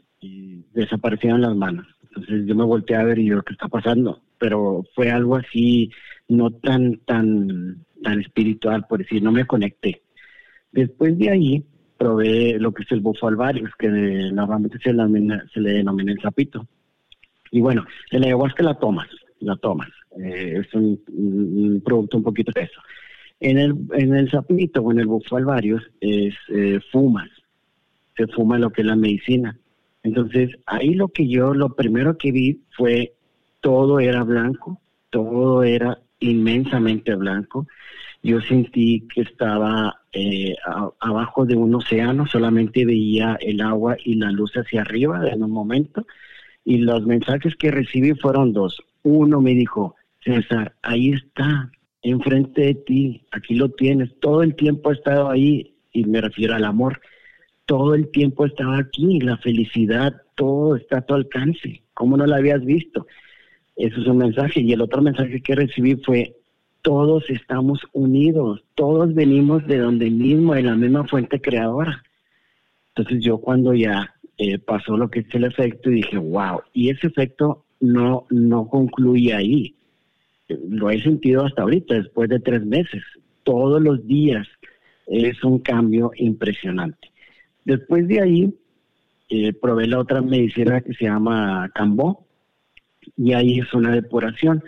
desaparecieron las manos. Entonces yo me volteé a ver y yo, ¿qué está pasando? Pero fue algo así, no tan, tan tan espiritual, por decir, no me conecté. Después de ahí, probé lo que es el bufo alvarius, que normalmente se, le denomina el sapito. Y bueno, el ayahuasca la tomas, la tomas. Eh, es un, producto un poquito de eso. En el, en el sapito o en el bufo alvarius es eh, fumas, se fuma lo que es la medicina. Entonces, ahí lo que yo, lo primero que vi fue todo era blanco, todo era inmensamente blanco. Yo sentí que estaba eh, abajo de un océano, solamente veía el agua y la luz hacia arriba en un momento. Y los mensajes que recibí fueron dos. Uno me dijo, César, ahí está, enfrente de ti, aquí lo tienes, todo el tiempo ha estado ahí, y me refiero al amor, todo el tiempo estaba aquí, la felicidad, todo está a tu alcance, ¿cómo no lo habías visto? Eso es un mensaje. Y el otro mensaje que recibí fue, todos estamos unidos, todos venimos de donde mismo, de la misma fuente creadora. Entonces yo cuando ya eh, pasó lo que es el efecto, dije, wow, y ese efecto no, no concluye ahí. Lo he sentido hasta ahorita, después de tres meses. Todos los días es un cambio impresionante. Después de ahí, eh, probé la otra medicina que se llama Cambó, y ahí es una depuración.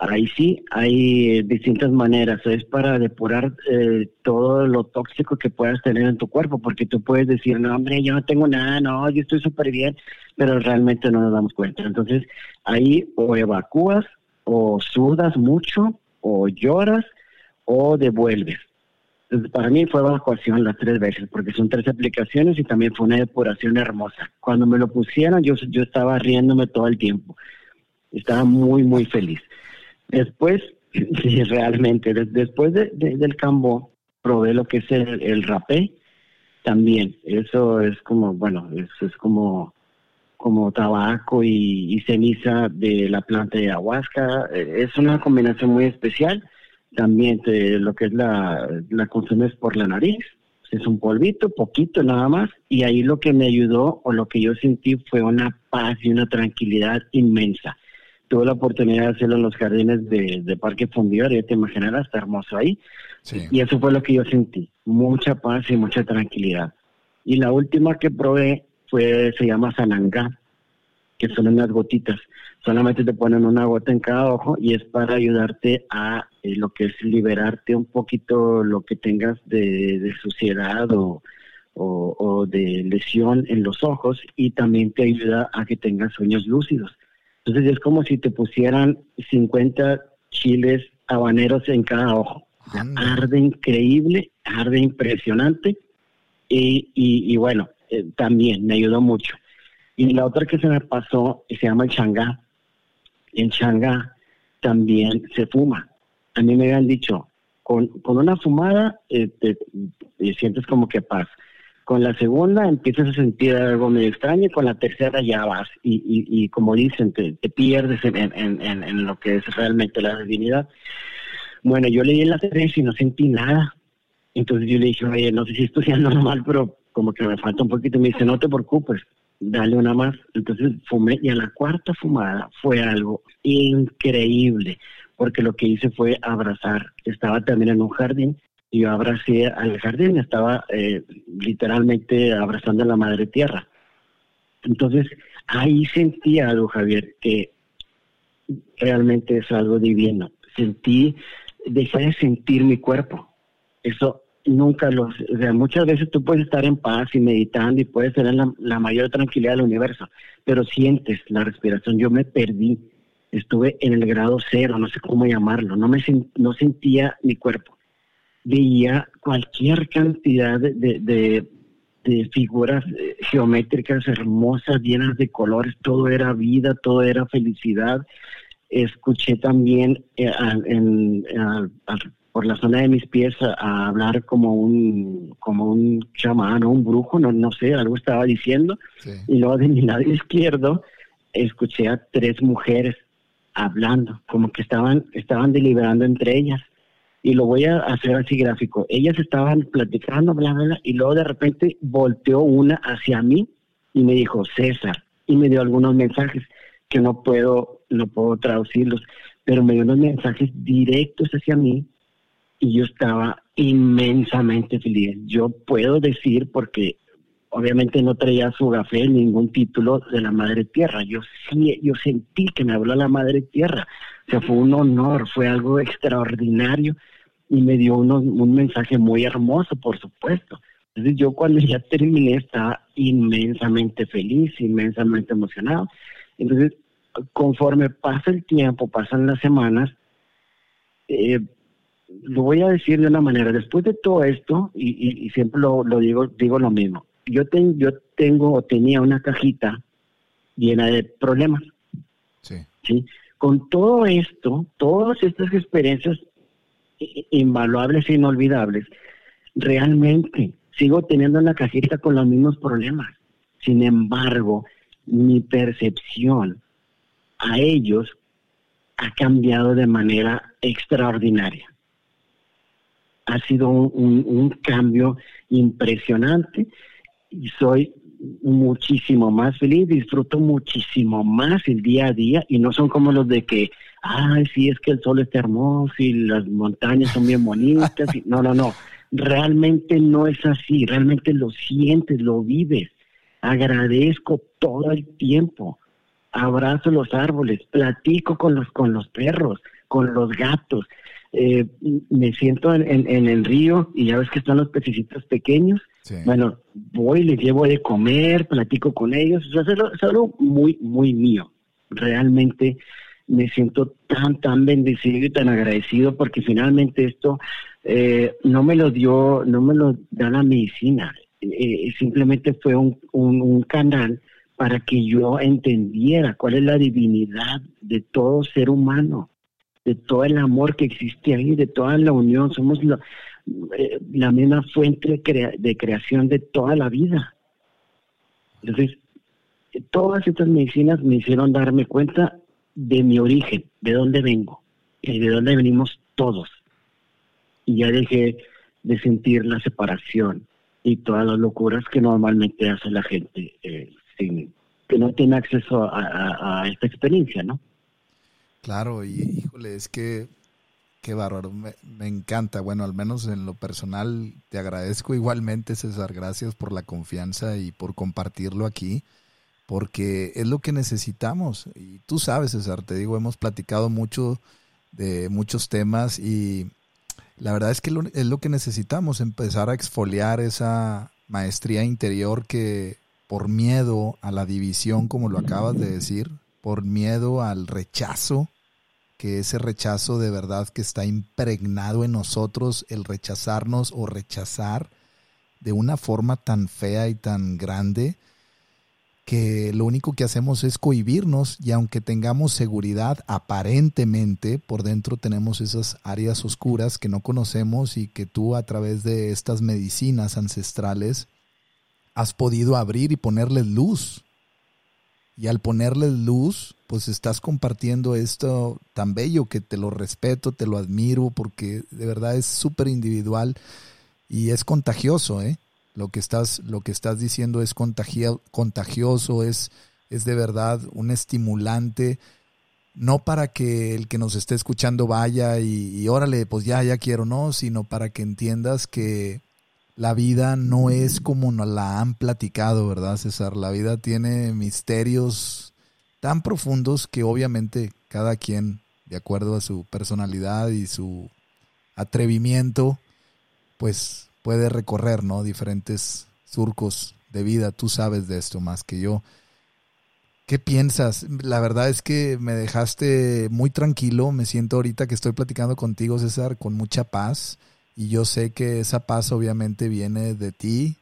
Ahí sí, hay distintas maneras. Es para depurar eh, todo lo tóxico que puedas tener en tu cuerpo, porque tú puedes decir, no, hombre, yo no tengo nada, no, yo estoy súper bien, pero realmente no nos damos cuenta. Entonces, ahí o evacúas, o sudas mucho, o lloras, o devuelves. Entonces, para mí fue evacuación las tres veces, porque son tres aplicaciones y también fue una depuración hermosa. Cuando me lo pusieron, yo, yo estaba riéndome todo el tiempo estaba muy, muy feliz. Después, sí, realmente, después de, del cambo, probé lo que es el, el rapé también. Eso es como, bueno, eso es como, como tabaco y, ceniza de la planta de ayahuasca. Eh, es una combinación muy especial. También lo que es la, la consumes por la nariz. Es un polvito, poquito nada más. Y ahí lo que me ayudó o lo que yo sentí fue una paz y una tranquilidad inmensa tuve la oportunidad de hacerlo en los jardines de, Parque Fundidor, ya te imaginarás, está hermoso ahí. Y eso fue lo que yo sentí, mucha paz y mucha tranquilidad. Y la última que probé fue, se llama Sanangá, que son unas gotitas. Solamente te ponen una gota en cada ojo y es para ayudarte a eh, lo que es liberarte un poquito lo que tengas de, suciedad o, o de lesión en los ojos y también te ayuda a que tengas sueños lúcidos. Entonces es como si te pusieran 50 chiles habaneros en cada ojo. arde increíble, arde impresionante. Y, y, bueno, eh, también me ayudó mucho. Y la otra que se me pasó se llama el changá. en Changá también se fuma. A mí me habían dicho, con, con una fumada eh, te, sientes como que paz. Con la segunda empiezas a sentir algo medio extraño y con la tercera ya vas. Y, y, como dicen, te, pierdes en, en, en, lo que es realmente la divinidad. Bueno, yo leí la tres y no sentí nada. Entonces yo le dije, oye, no sé si esto sea normal, pero como que me falta un poquito. Me dice, no te preocupes, dale una más. Entonces fumé y a la cuarta fumada fue algo increíble, porque lo que hice fue abrazar. Estaba también en un jardín y yo abracé al jardín, estaba eh, literalmente abrazando a la madre tierra. Entonces ahí sentí algo, Javier, que realmente es algo divino. Sentí, dejé de sentir mi cuerpo. Eso nunca los, o sea, muchas veces tú puedes estar en paz y meditando y puedes tener la, mayor tranquilidad del universo, pero sientes la respiración. Yo me perdí, estuve en el grado cero, no sé cómo llamarlo, no me no sentía mi cuerpo. Veía cualquier cantidad de, de, figuras eh, geométricas hermosas, llenas de colores, todo era vida, todo era felicidad. Escuché también eh, en, por la zona de mis pies a, hablar como un como un chamán o un brujo, no, no sé, algo estaba diciendo. Y luego de mi lado izquierdo escuché a tres mujeres hablando, como que estaban, estaban deliberando entre ellas. Y lo voy a hacer así gráfico. Ellas estaban platicando, bla, bla, bla, y luego de repente volteó una hacia mí y me dijo, César, y me dio algunos mensajes que no puedo, no puedo traducirlos, pero me dio unos mensajes directos hacia mí y yo estaba inmensamente feliz. Yo puedo decir, porque obviamente no traía su café ningún título de la Madre Tierra, yo sí, yo sentí que me habló la Madre Tierra, o sea, fue un honor, fue algo extraordinario y me dio un mensaje muy hermoso, por supuesto. Entonces yo cuando ya terminé estaba inmensamente feliz, inmensamente emocionado. Entonces, conforme pasa el tiempo, pasan las semanas, eh, lo voy a decir de una manera, después de todo esto, y, siempre lo, digo, digo lo mismo, yo, yo tengo o tenía una cajita llena de problemas. Sí. Con todo esto, todas estas experiencias invaluables e inolvidables, realmente sigo teniendo una cajita con los mismos problemas. Sin embargo, mi percepción a ellos ha cambiado de manera extraordinaria ha sido un, cambio impresionante y soy muchísimo más feliz, disfruto muchísimo más el día a día y no son como los de que, ay, sí, es que el sol está hermoso y las montañas son bien bonitas. Y, no, no, no, realmente no es así, realmente lo sientes, lo vives. Agradezco todo el tiempo, abrazo los árboles, platico con los, con los perros, con los gatos, eh, me siento en, el río y ya ves que están los pececitos pequeños. Bueno, voy, les llevo de comer, platico con ellos. es, algo, muy, muy mío. Realmente me siento tan, tan bendecido y tan agradecido porque finalmente esto eh, no me lo dio, no me lo da la medicina. Eh, simplemente fue un, un canal para que yo entendiera cuál es la divinidad de todo ser humano de todo el amor que existe ahí, de toda la unión. Somos la, eh, la misma fuente de creación de toda la vida. Entonces, todas estas medicinas me hicieron darme cuenta de mi origen, de dónde vengo y de dónde venimos todos. Y ya dejé de sentir la separación y todas las locuras que normalmente hace la gente eh, que no tiene acceso a esta experiencia, ¿no? Claro, y híjole, es que qué bárbaro, me, encanta. Bueno, al menos en lo personal te agradezco igualmente, César, gracias por la confianza y por compartirlo aquí, porque es lo que necesitamos. Y tú sabes, César, te digo, hemos platicado mucho de muchos temas y la verdad es que es lo que necesitamos, empezar a exfoliar esa maestría interior que por miedo a la división, como lo acabas de decir, por miedo al rechazo, que ese rechazo de verdad que está impregnado en nosotros, el rechazarnos o rechazar de una forma tan fea y tan grande, que lo único que hacemos es cohibirnos y aunque tengamos seguridad aparentemente, por dentro tenemos esas áreas oscuras que no conocemos y que tú a través de estas medicinas ancestrales has podido abrir y ponerles luz. Y al ponerles luz, pues estás compartiendo esto tan bello que te lo respeto, te lo admiro, porque de verdad es súper individual y es contagioso, ¿eh? Lo que estás, lo que estás diciendo es contagioso, es, es de verdad un estimulante, no para que el que nos esté escuchando vaya y, y órale, pues ya, ya quiero, no, sino para que entiendas que la vida no es como nos la han platicado, ¿verdad, César? La vida tiene misterios tan profundos que obviamente cada quien, de acuerdo a su personalidad y su atrevimiento, pues puede recorrer, ¿no? Diferentes surcos de vida. Tú sabes de esto más que yo. ¿Qué piensas? La verdad es que me dejaste muy tranquilo. Me siento ahorita que estoy platicando contigo, César, con mucha paz. Y yo sé que esa paz obviamente viene de ti,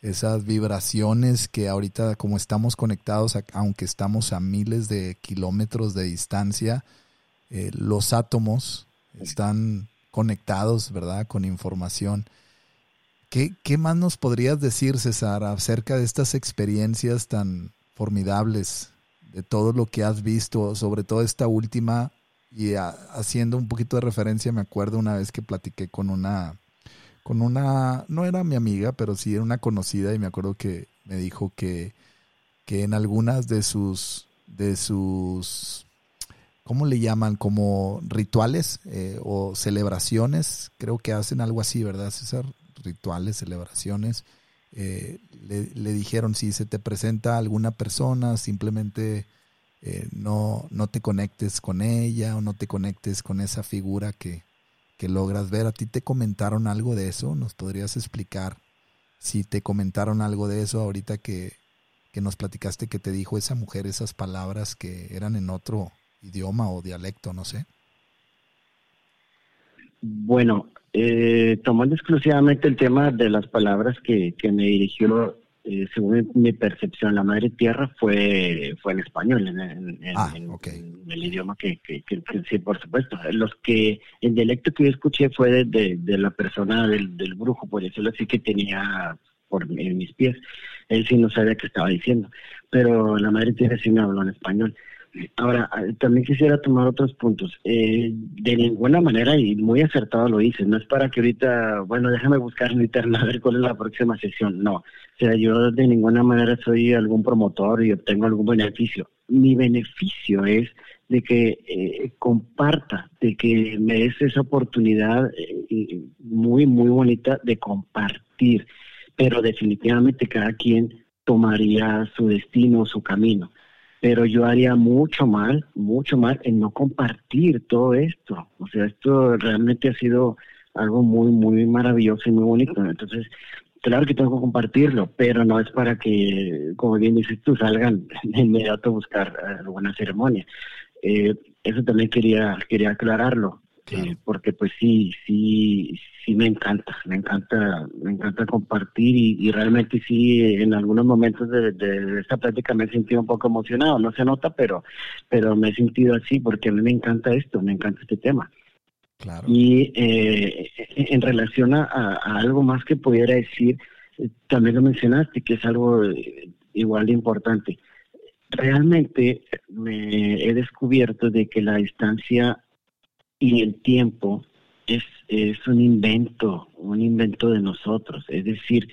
esas vibraciones que ahorita como estamos conectados, aunque estamos a miles de kilómetros de distancia, eh, los átomos están conectados, ¿verdad? Con información. ¿Qué, más nos podrías decir, César, acerca de estas experiencias tan formidables, de todo lo que has visto, sobre todo esta última, y haciendo un poquito de referencia, me acuerdo una vez que platiqué con una, con una, no era mi amiga, pero sí era una conocida, y me acuerdo que me dijo que, que en algunas de sus, de sus, ¿cómo le llaman? Como rituales eh, o celebraciones, creo que hacen algo así, ¿verdad, César? Rituales, celebraciones, eh, le, dijeron si se te presenta alguna persona, simplemente eh, no, no te conectes con ella o no te conectes con esa figura que, que logras ver. ¿A ti te comentaron algo de eso? ¿Nos podrías explicar si te comentaron algo de eso ahorita que, que nos platicaste que te dijo esa mujer esas palabras que eran en otro idioma o dialecto, no sé? Bueno, eh, tomando exclusivamente el tema de las palabras que, me dirigió, eh, según mi percepción, la madre tierra fue fue en español, en, ah, el idioma que, sí, por supuesto. Los que, el dialecto que yo escuché fue de, la persona del, brujo, por decirlo así, que tenía por en mis pies. Él sí no sabía qué estaba diciendo, pero la madre tierra sí me habló en español. Ahora, eh, también quisiera tomar otros puntos. Eh, de ninguna manera, y muy acertado lo hice, no es para que ahorita, bueno, déjame buscar en internet a ver cuál es la próxima sesión. No, o sea, yo de ninguna manera soy algún promotor y obtengo algún beneficio. Mi beneficio es de que eh, comparta, de que me des esa oportunidad muy, muy bonita de compartir, pero definitivamente cada quien tomaría su destino, su camino pero yo haría mucho mal, mucho mal en no compartir todo esto. O sea, esto realmente ha sido algo muy, muy maravilloso y muy bonito. Entonces, claro que tengo que compartirlo, pero no es para que, como bien dices tú, salgan de inmediato a buscar alguna ceremonia. Eh, eso también quería, quería aclararlo. Eh, porque pues sí, sí, sí me encanta, me encanta, me encanta compartir y, realmente sí, en algunos momentos de, esta plática me he sentido un poco emocionado, no se nota, pero, pero me he sentido así porque a mí me encanta esto, me encanta este tema. Y eh, en relación a, algo más que pudiera decir, eh, también lo mencionaste, que es algo igual de importante. Realmente me he descubierto de que la distancia y el tiempo es, es un invento, un invento de nosotros. Es decir,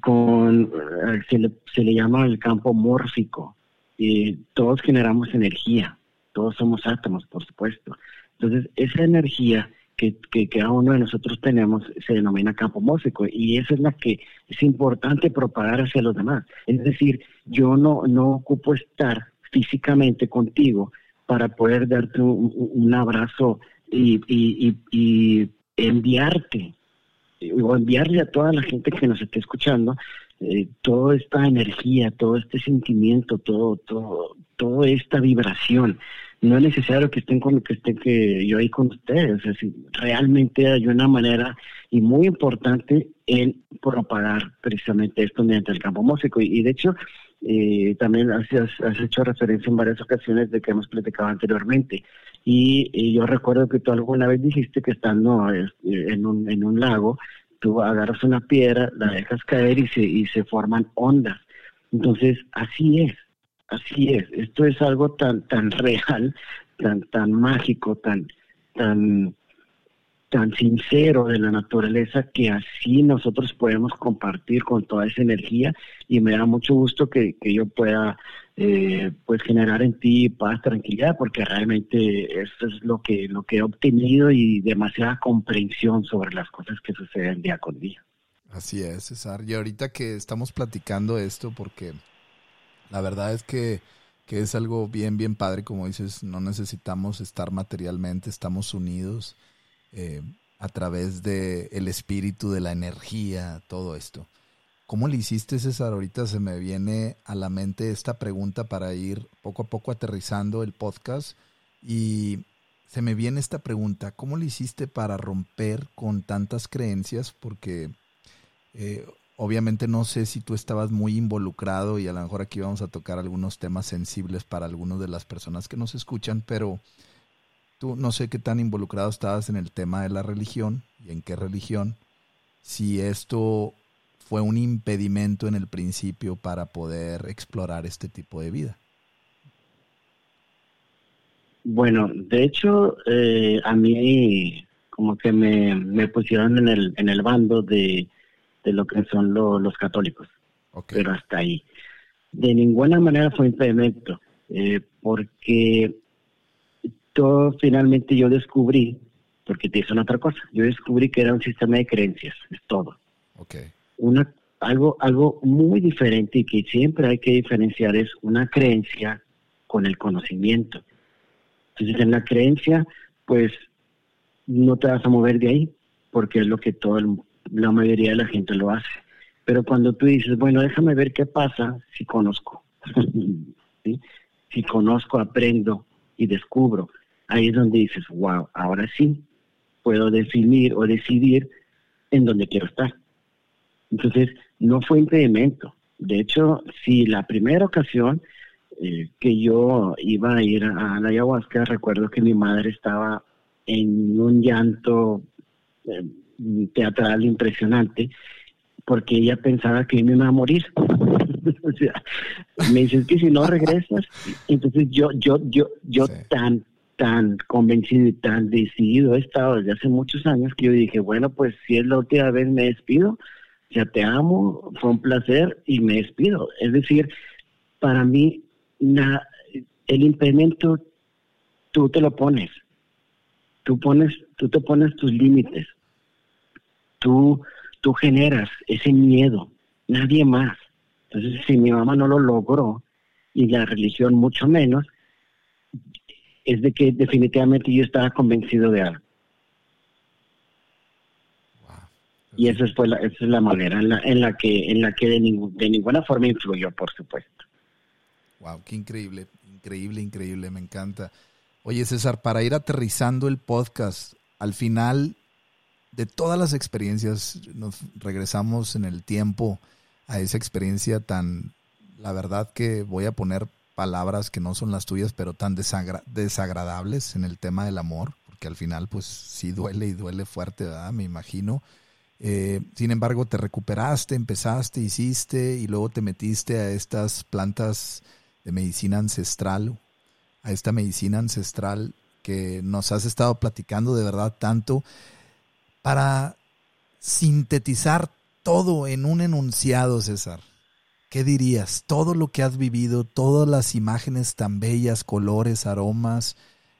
con, eh, se, le, se le llama el campo mórfico. Y todos generamos energía, todos somos átomos, por supuesto. Entonces, esa energía que, que, cada uno de nosotros tenemos se denomina campo mórfico y esa es la que es importante propagar hacia los demás. Es decir, yo no, no ocupo estar físicamente contigo, para poder darte un, abrazo y, y, enviarte o enviarle a toda la gente que nos esté escuchando eh, toda esta energía, todo este sentimiento, todo, todo, toda esta vibración. No es necesario que estén con que estén que yo ahí con ustedes. Es realmente hay una manera y muy importante en propagar precisamente esto mediante el campo músico. Y, de hecho, eh, también has, hecho referencia en varias ocasiones de que hemos platicado anteriormente. Y, yo recuerdo que tú alguna vez dijiste que estando eh, en un, en un lago, tú agarras una piedra, la dejas caer y se, y se forman ondas. Entonces, así es, así es. Esto es algo tan, tan real, tan, tan mágico, tan, tan tan sincero de la naturaleza que así nosotros podemos compartir con toda esa energía y me da mucho gusto que, yo pueda eh, pues generar en ti paz, tranquilidad, porque realmente eso es lo que, lo que he obtenido y demasiada comprensión sobre las cosas que suceden día con día. Así es, César. Y ahorita que estamos platicando esto, porque la verdad es que, que es algo bien, bien padre, como dices, no necesitamos estar materialmente, estamos unidos eh, a través de el espíritu, de la energía, todo esto. ¿Cómo le hiciste, César? Ahorita se me viene a la mente esta pregunta para ir poco a poco aterrizando el podcast y se me viene esta pregunta, ¿cómo le hiciste para romper con tantas creencias? Porque eh, obviamente no sé si tú estabas muy involucrado y a lo mejor aquí vamos a tocar algunos temas sensibles para algunas de las personas que nos escuchan, pero Tú no sé qué tan involucrado estabas en el tema de la religión y en qué religión. Si esto fue un impedimento en el principio para poder explorar este tipo de vida. Bueno, de hecho, eh, a mí como que me, pusieron en el, en el bando de, lo que son los católicos. Pero hasta ahí. De ninguna manera fue impedimento, eh, porque finalmente yo descubrí, porque te dicen otra cosa, yo descubrí que era un sistema de creencias, es todo. Okay. Una, algo, algo muy diferente y que siempre hay que diferenciar es una creencia con el conocimiento. Entonces en la creencia, pues no te vas a mover de ahí, porque es lo que toda la mayoría de la gente lo hace. Pero cuando tú dices, bueno, déjame ver qué pasa si conozco, si conozco, aprendo y descubro, ahí es donde dices, wow, ahora sí puedo definir o decidir en dónde quiero estar. Entonces, no fue impedimento. De hecho, si la primera ocasión eh, que yo iba a ir a la ayahuasca, recuerdo que mi madre estaba en un llanto eh, teatral impresionante porque ella pensaba que me iba a morir. o sea, me dice que si no regresas, entonces yo, yo, yo, yo tan tan convencido y tan decidido he estado desde hace muchos años que yo dije, bueno, pues si es la última vez me despido, ya te amo, fue un placer y me despido. Es decir, para mí el impedimento tú te lo pones, tú pones, tú te pones tus límites, tú, tú generas ese miedo, nadie más. Entonces, si mi mamá no lo logró y la religión mucho menos, es de que definitivamente yo estaba convencido de algo. Y esa, fue la, esa es la manera en la, en la que, en la que de, de ninguna forma influyó, por supuesto. Wow, qué increíble, increíble, increíble, me encanta. Oye, César, para ir aterrizando el podcast, al final de todas las experiencias, nos regresamos en el tiempo a esa experiencia tan, la verdad que voy a poner palabras que no son las tuyas, pero tan desagradables en el tema del amor, porque al final pues sí duele y duele fuerte, ¿verdad? Me imagino. Eh, sin embargo, te recuperaste, empezaste, hiciste y luego te metiste a estas plantas de medicina ancestral, a esta medicina ancestral que nos has estado platicando de verdad tanto para sintetizar todo en un enunciado, César. ¿Qué dirías? Todo lo que has vivido, todas las imágenes tan bellas, colores, aromas,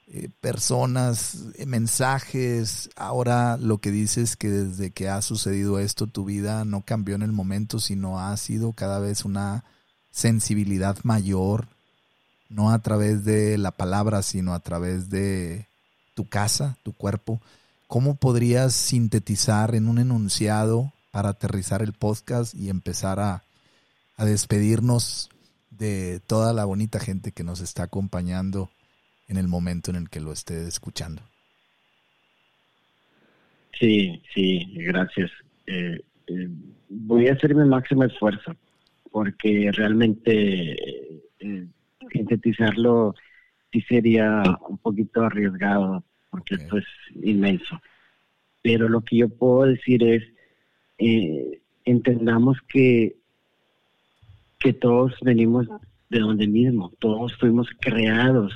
eh, personas, eh, mensajes, ahora lo que dices que desde que ha sucedido esto tu vida no cambió en el momento, sino ha sido cada vez una sensibilidad mayor, no a través de la palabra, sino a través de tu casa, tu cuerpo. ¿Cómo podrías sintetizar en un enunciado para aterrizar el podcast y empezar a a despedirnos de toda la bonita gente que nos está acompañando en el momento en el que lo esté escuchando. Sí, sí, gracias. Eh, eh, voy a hacer mi máximo esfuerzo porque realmente eh, sintetizarlo sí sería un poquito arriesgado, porque esto es inmenso. Pero lo que yo puedo decir es, eh, entendamos que, que todos venimos de donde mismo, todos fuimos creados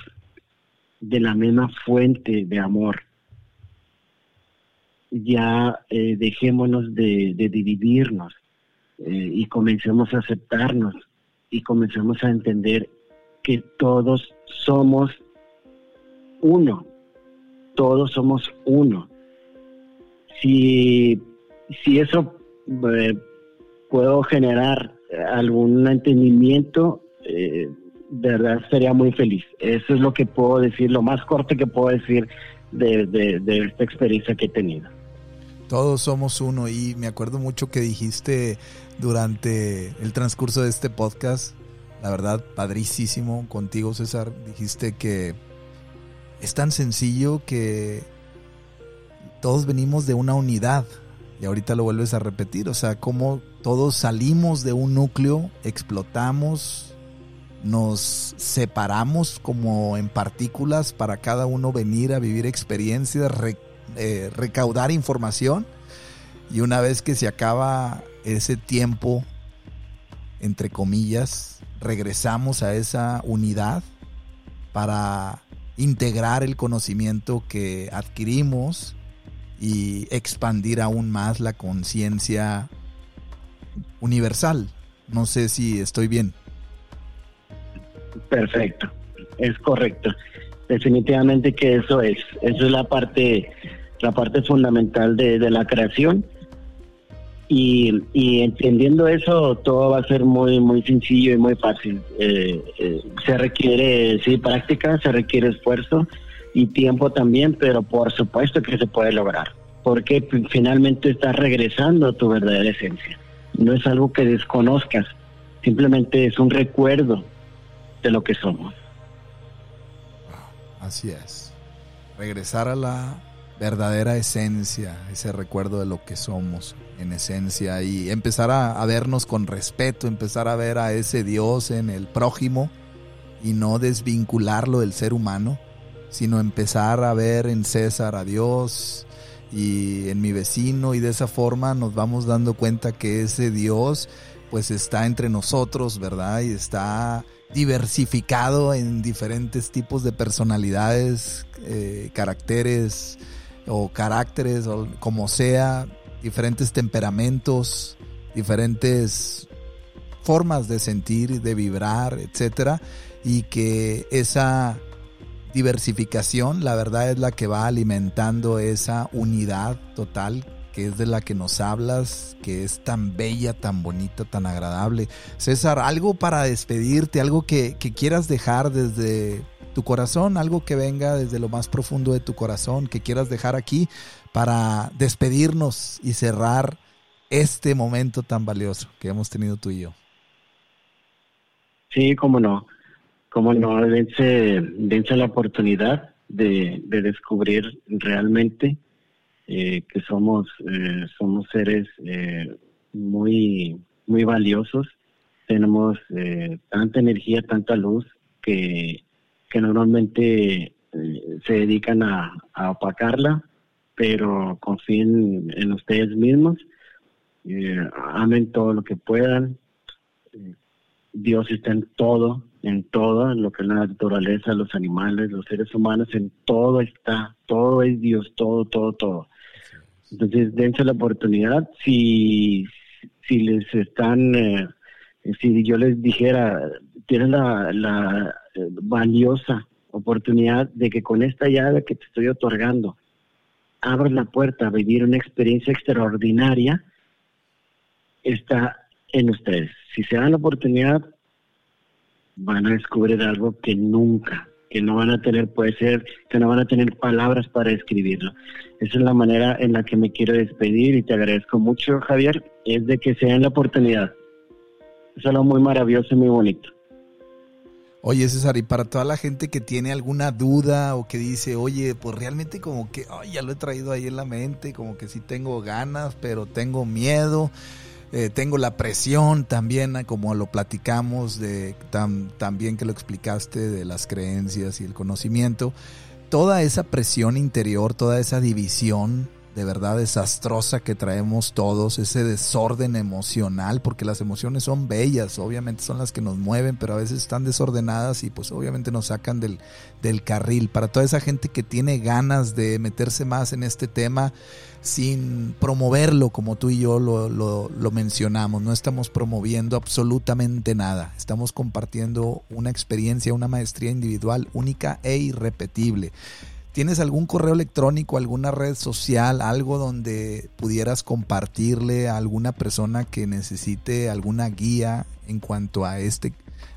de la misma fuente de amor. Ya eh, dejémonos de, dividirnos eh, y comencemos a aceptarnos y comencemos a entender que todos somos uno, todos somos uno. Si, si eso eh, puedo generar algún entendimiento, eh, de verdad sería muy feliz. Eso es lo que puedo decir, lo más corto que puedo decir de, de, esta experiencia que he tenido. Todos somos uno y me acuerdo mucho que dijiste durante el transcurso de este podcast, la verdad, padricísimo contigo César, dijiste que es tan sencillo que todos venimos de una unidad, y ahorita lo vuelves a repetir, o sea, como todos salimos de un núcleo, explotamos, nos separamos como en partículas para cada uno venir a vivir experiencias, eh, recaudar información. Y una vez que se acaba ese tiempo, entre comillas, regresamos a esa unidad para integrar el conocimiento que adquirimos y expandir aún más la conciencia universal. No sé si estoy bien. Perfecto, es correcto. Definitivamente que eso es, eso es la parte, la parte fundamental de, la creación. Y, entendiendo eso, todo va a ser muy, muy sencillo y muy fácil. Eh, eh, se requiere, sí, práctica, se requiere esfuerzo y tiempo también, pero por supuesto que se puede lograr, porque finalmente estás regresando a tu verdadera esencia. No es algo que desconozcas, simplemente es un recuerdo de lo que somos. Así es. Regresar a la verdadera esencia, ese recuerdo de lo que somos en esencia y empezar a, vernos con respeto, empezar a ver a ese Dios en el prójimo y no desvincularlo del ser humano, sino empezar a ver en César a Dios y en mi vecino y de esa forma nos vamos dando cuenta que ese Dios pues está entre nosotros, ¿verdad? Y está diversificado en diferentes tipos de personalidades, eh, caracteres o caracteres, o como sea, diferentes temperamentos, diferentes formas de sentir, de vibrar, etcétera, y que esa diversificación, la verdad es la que va alimentando esa unidad total que es de la que nos hablas, que es tan bella, tan bonita, tan agradable. César, algo para despedirte, algo que, quieras dejar desde tu corazón, algo que venga desde lo más profundo de tu corazón, que quieras dejar aquí para despedirnos y cerrar este momento tan valioso que hemos tenido tú y yo. Sí, cómo no, cómo no, dense, dense la oportunidad de, de descubrir realmente eh, que somos, eh, somos seres eh, muy, muy valiosos. Tenemos tanta energía, tanta luz que, que normalmente se dedican a, a, opacarla, pero confíen en ustedes mismos, amen todo lo que puedan. Dios está en todo, en todo, lo que es la naturaleza, los animales, los seres humanos, en todo está, todo es Dios, todo, todo, todo. Entonces, dense la oportunidad. Si, si les están, eh, si yo les dijera, tienen la, la eh, valiosa oportunidad de que con esta llave que te estoy otorgando, abras la puerta a vivir una experiencia extraordinaria, está en ustedes. Si se dan la oportunidad, van a descubrir algo que nunca que no van a tener, puede ser, que no van a tener palabras para escribirlo. Esa es la manera en la que me quiero despedir y te agradezco mucho, Javier, es de que se den la oportunidad. Es algo muy maravilloso y muy bonito. Oye, César, y para toda la gente que tiene alguna duda o que dice, oye, pues realmente como que, ay, ya lo he traído ahí en la mente, como que sí tengo ganas, pero tengo miedo. Eh, tengo la presión también, como lo platicamos, de también que lo explicaste, de las creencias y el conocimiento. Toda esa presión interior, toda esa división de verdad desastrosa que traemos todos, ese desorden emocional, porque las emociones son bellas, obviamente son las que nos mueven, pero a veces están desordenadas y pues obviamente nos sacan del, del carril. Para toda esa gente que tiene ganas de meterse más en este tema, sin promoverlo como tú y yo lo, lo, mencionamos. No estamos promoviendo absolutamente nada. Estamos compartiendo una experiencia, una maestría individual única e irrepetible. ¿Tienes algún correo electrónico, alguna red social, algo donde pudieras compartirle a alguna persona que necesite alguna guía en cuanto a este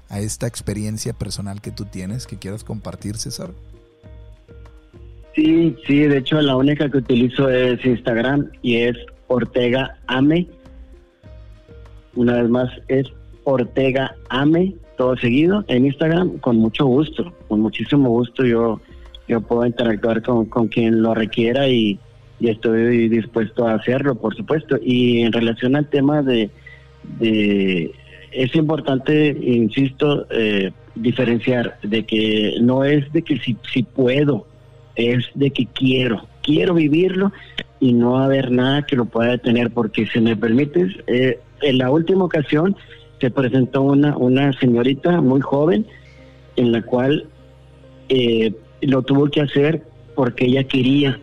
a esta experiencia personal que tú tienes que quieras compartir, César? Sí, sí, de hecho la única que utilizo es Instagram y es Ortega Ame. Una vez más es Ortega Ame, todo seguido en Instagram, con mucho gusto, con muchísimo gusto yo yo puedo interactuar con, con quien lo requiera y, estoy dispuesto a hacerlo, por supuesto. Y en relación al tema de, de es importante, insisto, eh, diferenciar de que no es de que si, si puedo, es de que quiero, quiero vivirlo y no haber nada que lo pueda detener, porque si me permites, eh, en la última ocasión se presentó una, una señorita muy joven en la cual eh, lo tuvo que hacer porque ella quería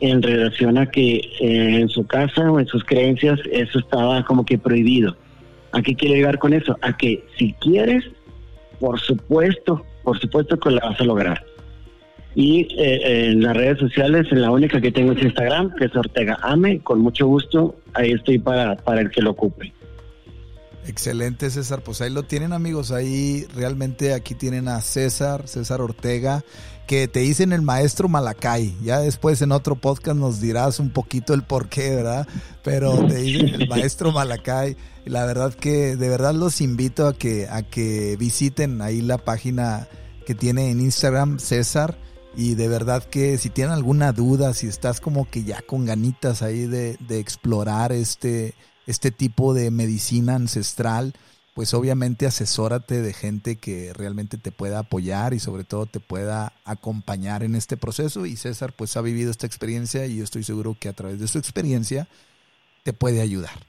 en relación a que eh, en su casa o en sus creencias eso estaba como que prohibido. ¿A qué quiere llegar con eso? A que si quieres, por supuesto, por supuesto que lo vas a lograr. Y eh, en las redes sociales, en la única que tengo es Instagram, que es Ortega Ame, con mucho gusto, ahí estoy para, para el que lo ocupe. Excelente, César. Pues ahí lo tienen, amigos. Ahí realmente aquí tienen a César, César Ortega, que te dicen el maestro Malacay. Ya después en otro podcast nos dirás un poquito el por qué, ¿verdad? Pero te dicen el maestro Malacay. La verdad que de verdad los invito a que, a que visiten ahí la página que tiene en Instagram César. Y de verdad que si tienen alguna duda, si estás como que ya con ganitas ahí de, explorar este este tipo de medicina ancestral, pues obviamente asesórate de gente que realmente te pueda apoyar y sobre todo te pueda acompañar en este proceso. Y César pues ha vivido esta experiencia y estoy seguro que a través de su experiencia te puede ayudar.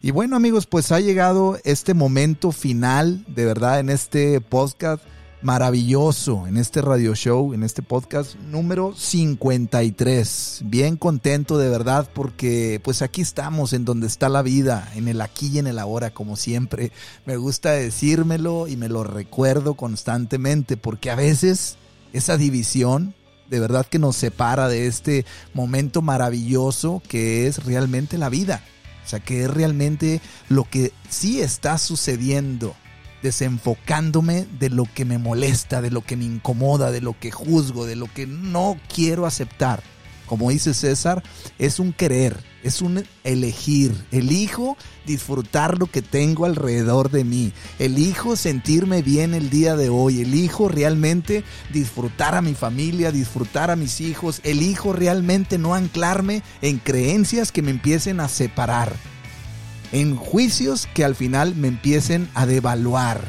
Y bueno amigos, pues ha llegado este momento final, de verdad, en este podcast maravilloso en este radio show, en este podcast número 53. Bien contento de verdad porque pues aquí estamos en donde está la vida, en el aquí y en el ahora como siempre. Me gusta decírmelo y me lo recuerdo constantemente porque a veces esa división de verdad que nos separa de este momento maravilloso que es realmente la vida. O sea, que es realmente lo que sí está sucediendo desenfocándome de lo que me molesta, de lo que me incomoda, de lo que juzgo, de lo que no quiero aceptar. Como dice César, es un querer, es un elegir. Elijo disfrutar lo que tengo alrededor de mí. Elijo sentirme bien el día de hoy. Elijo realmente disfrutar a mi familia, disfrutar a mis hijos. Elijo realmente no anclarme en creencias que me empiecen a separar en juicios que al final me empiecen a devaluar.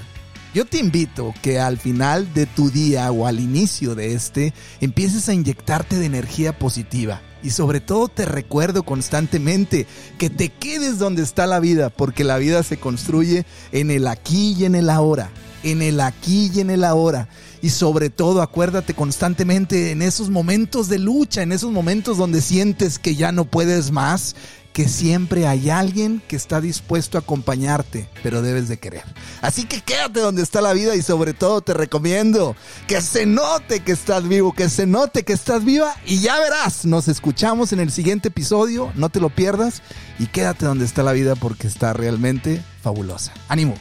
Yo te invito que al final de tu día o al inicio de este empieces a inyectarte de energía positiva. Y sobre todo te recuerdo constantemente que te quedes donde está la vida, porque la vida se construye en el aquí y en el ahora. En el aquí y en el ahora. Y sobre todo acuérdate constantemente en esos momentos de lucha, en esos momentos donde sientes que ya no puedes más, que siempre hay alguien que está dispuesto a acompañarte, pero debes de querer. Así que quédate donde está la vida y sobre todo te recomiendo que se note que estás vivo, que se note que estás viva y ya verás, nos escuchamos en el siguiente episodio, no te lo pierdas y quédate donde está la vida porque está realmente fabulosa. Ánimo.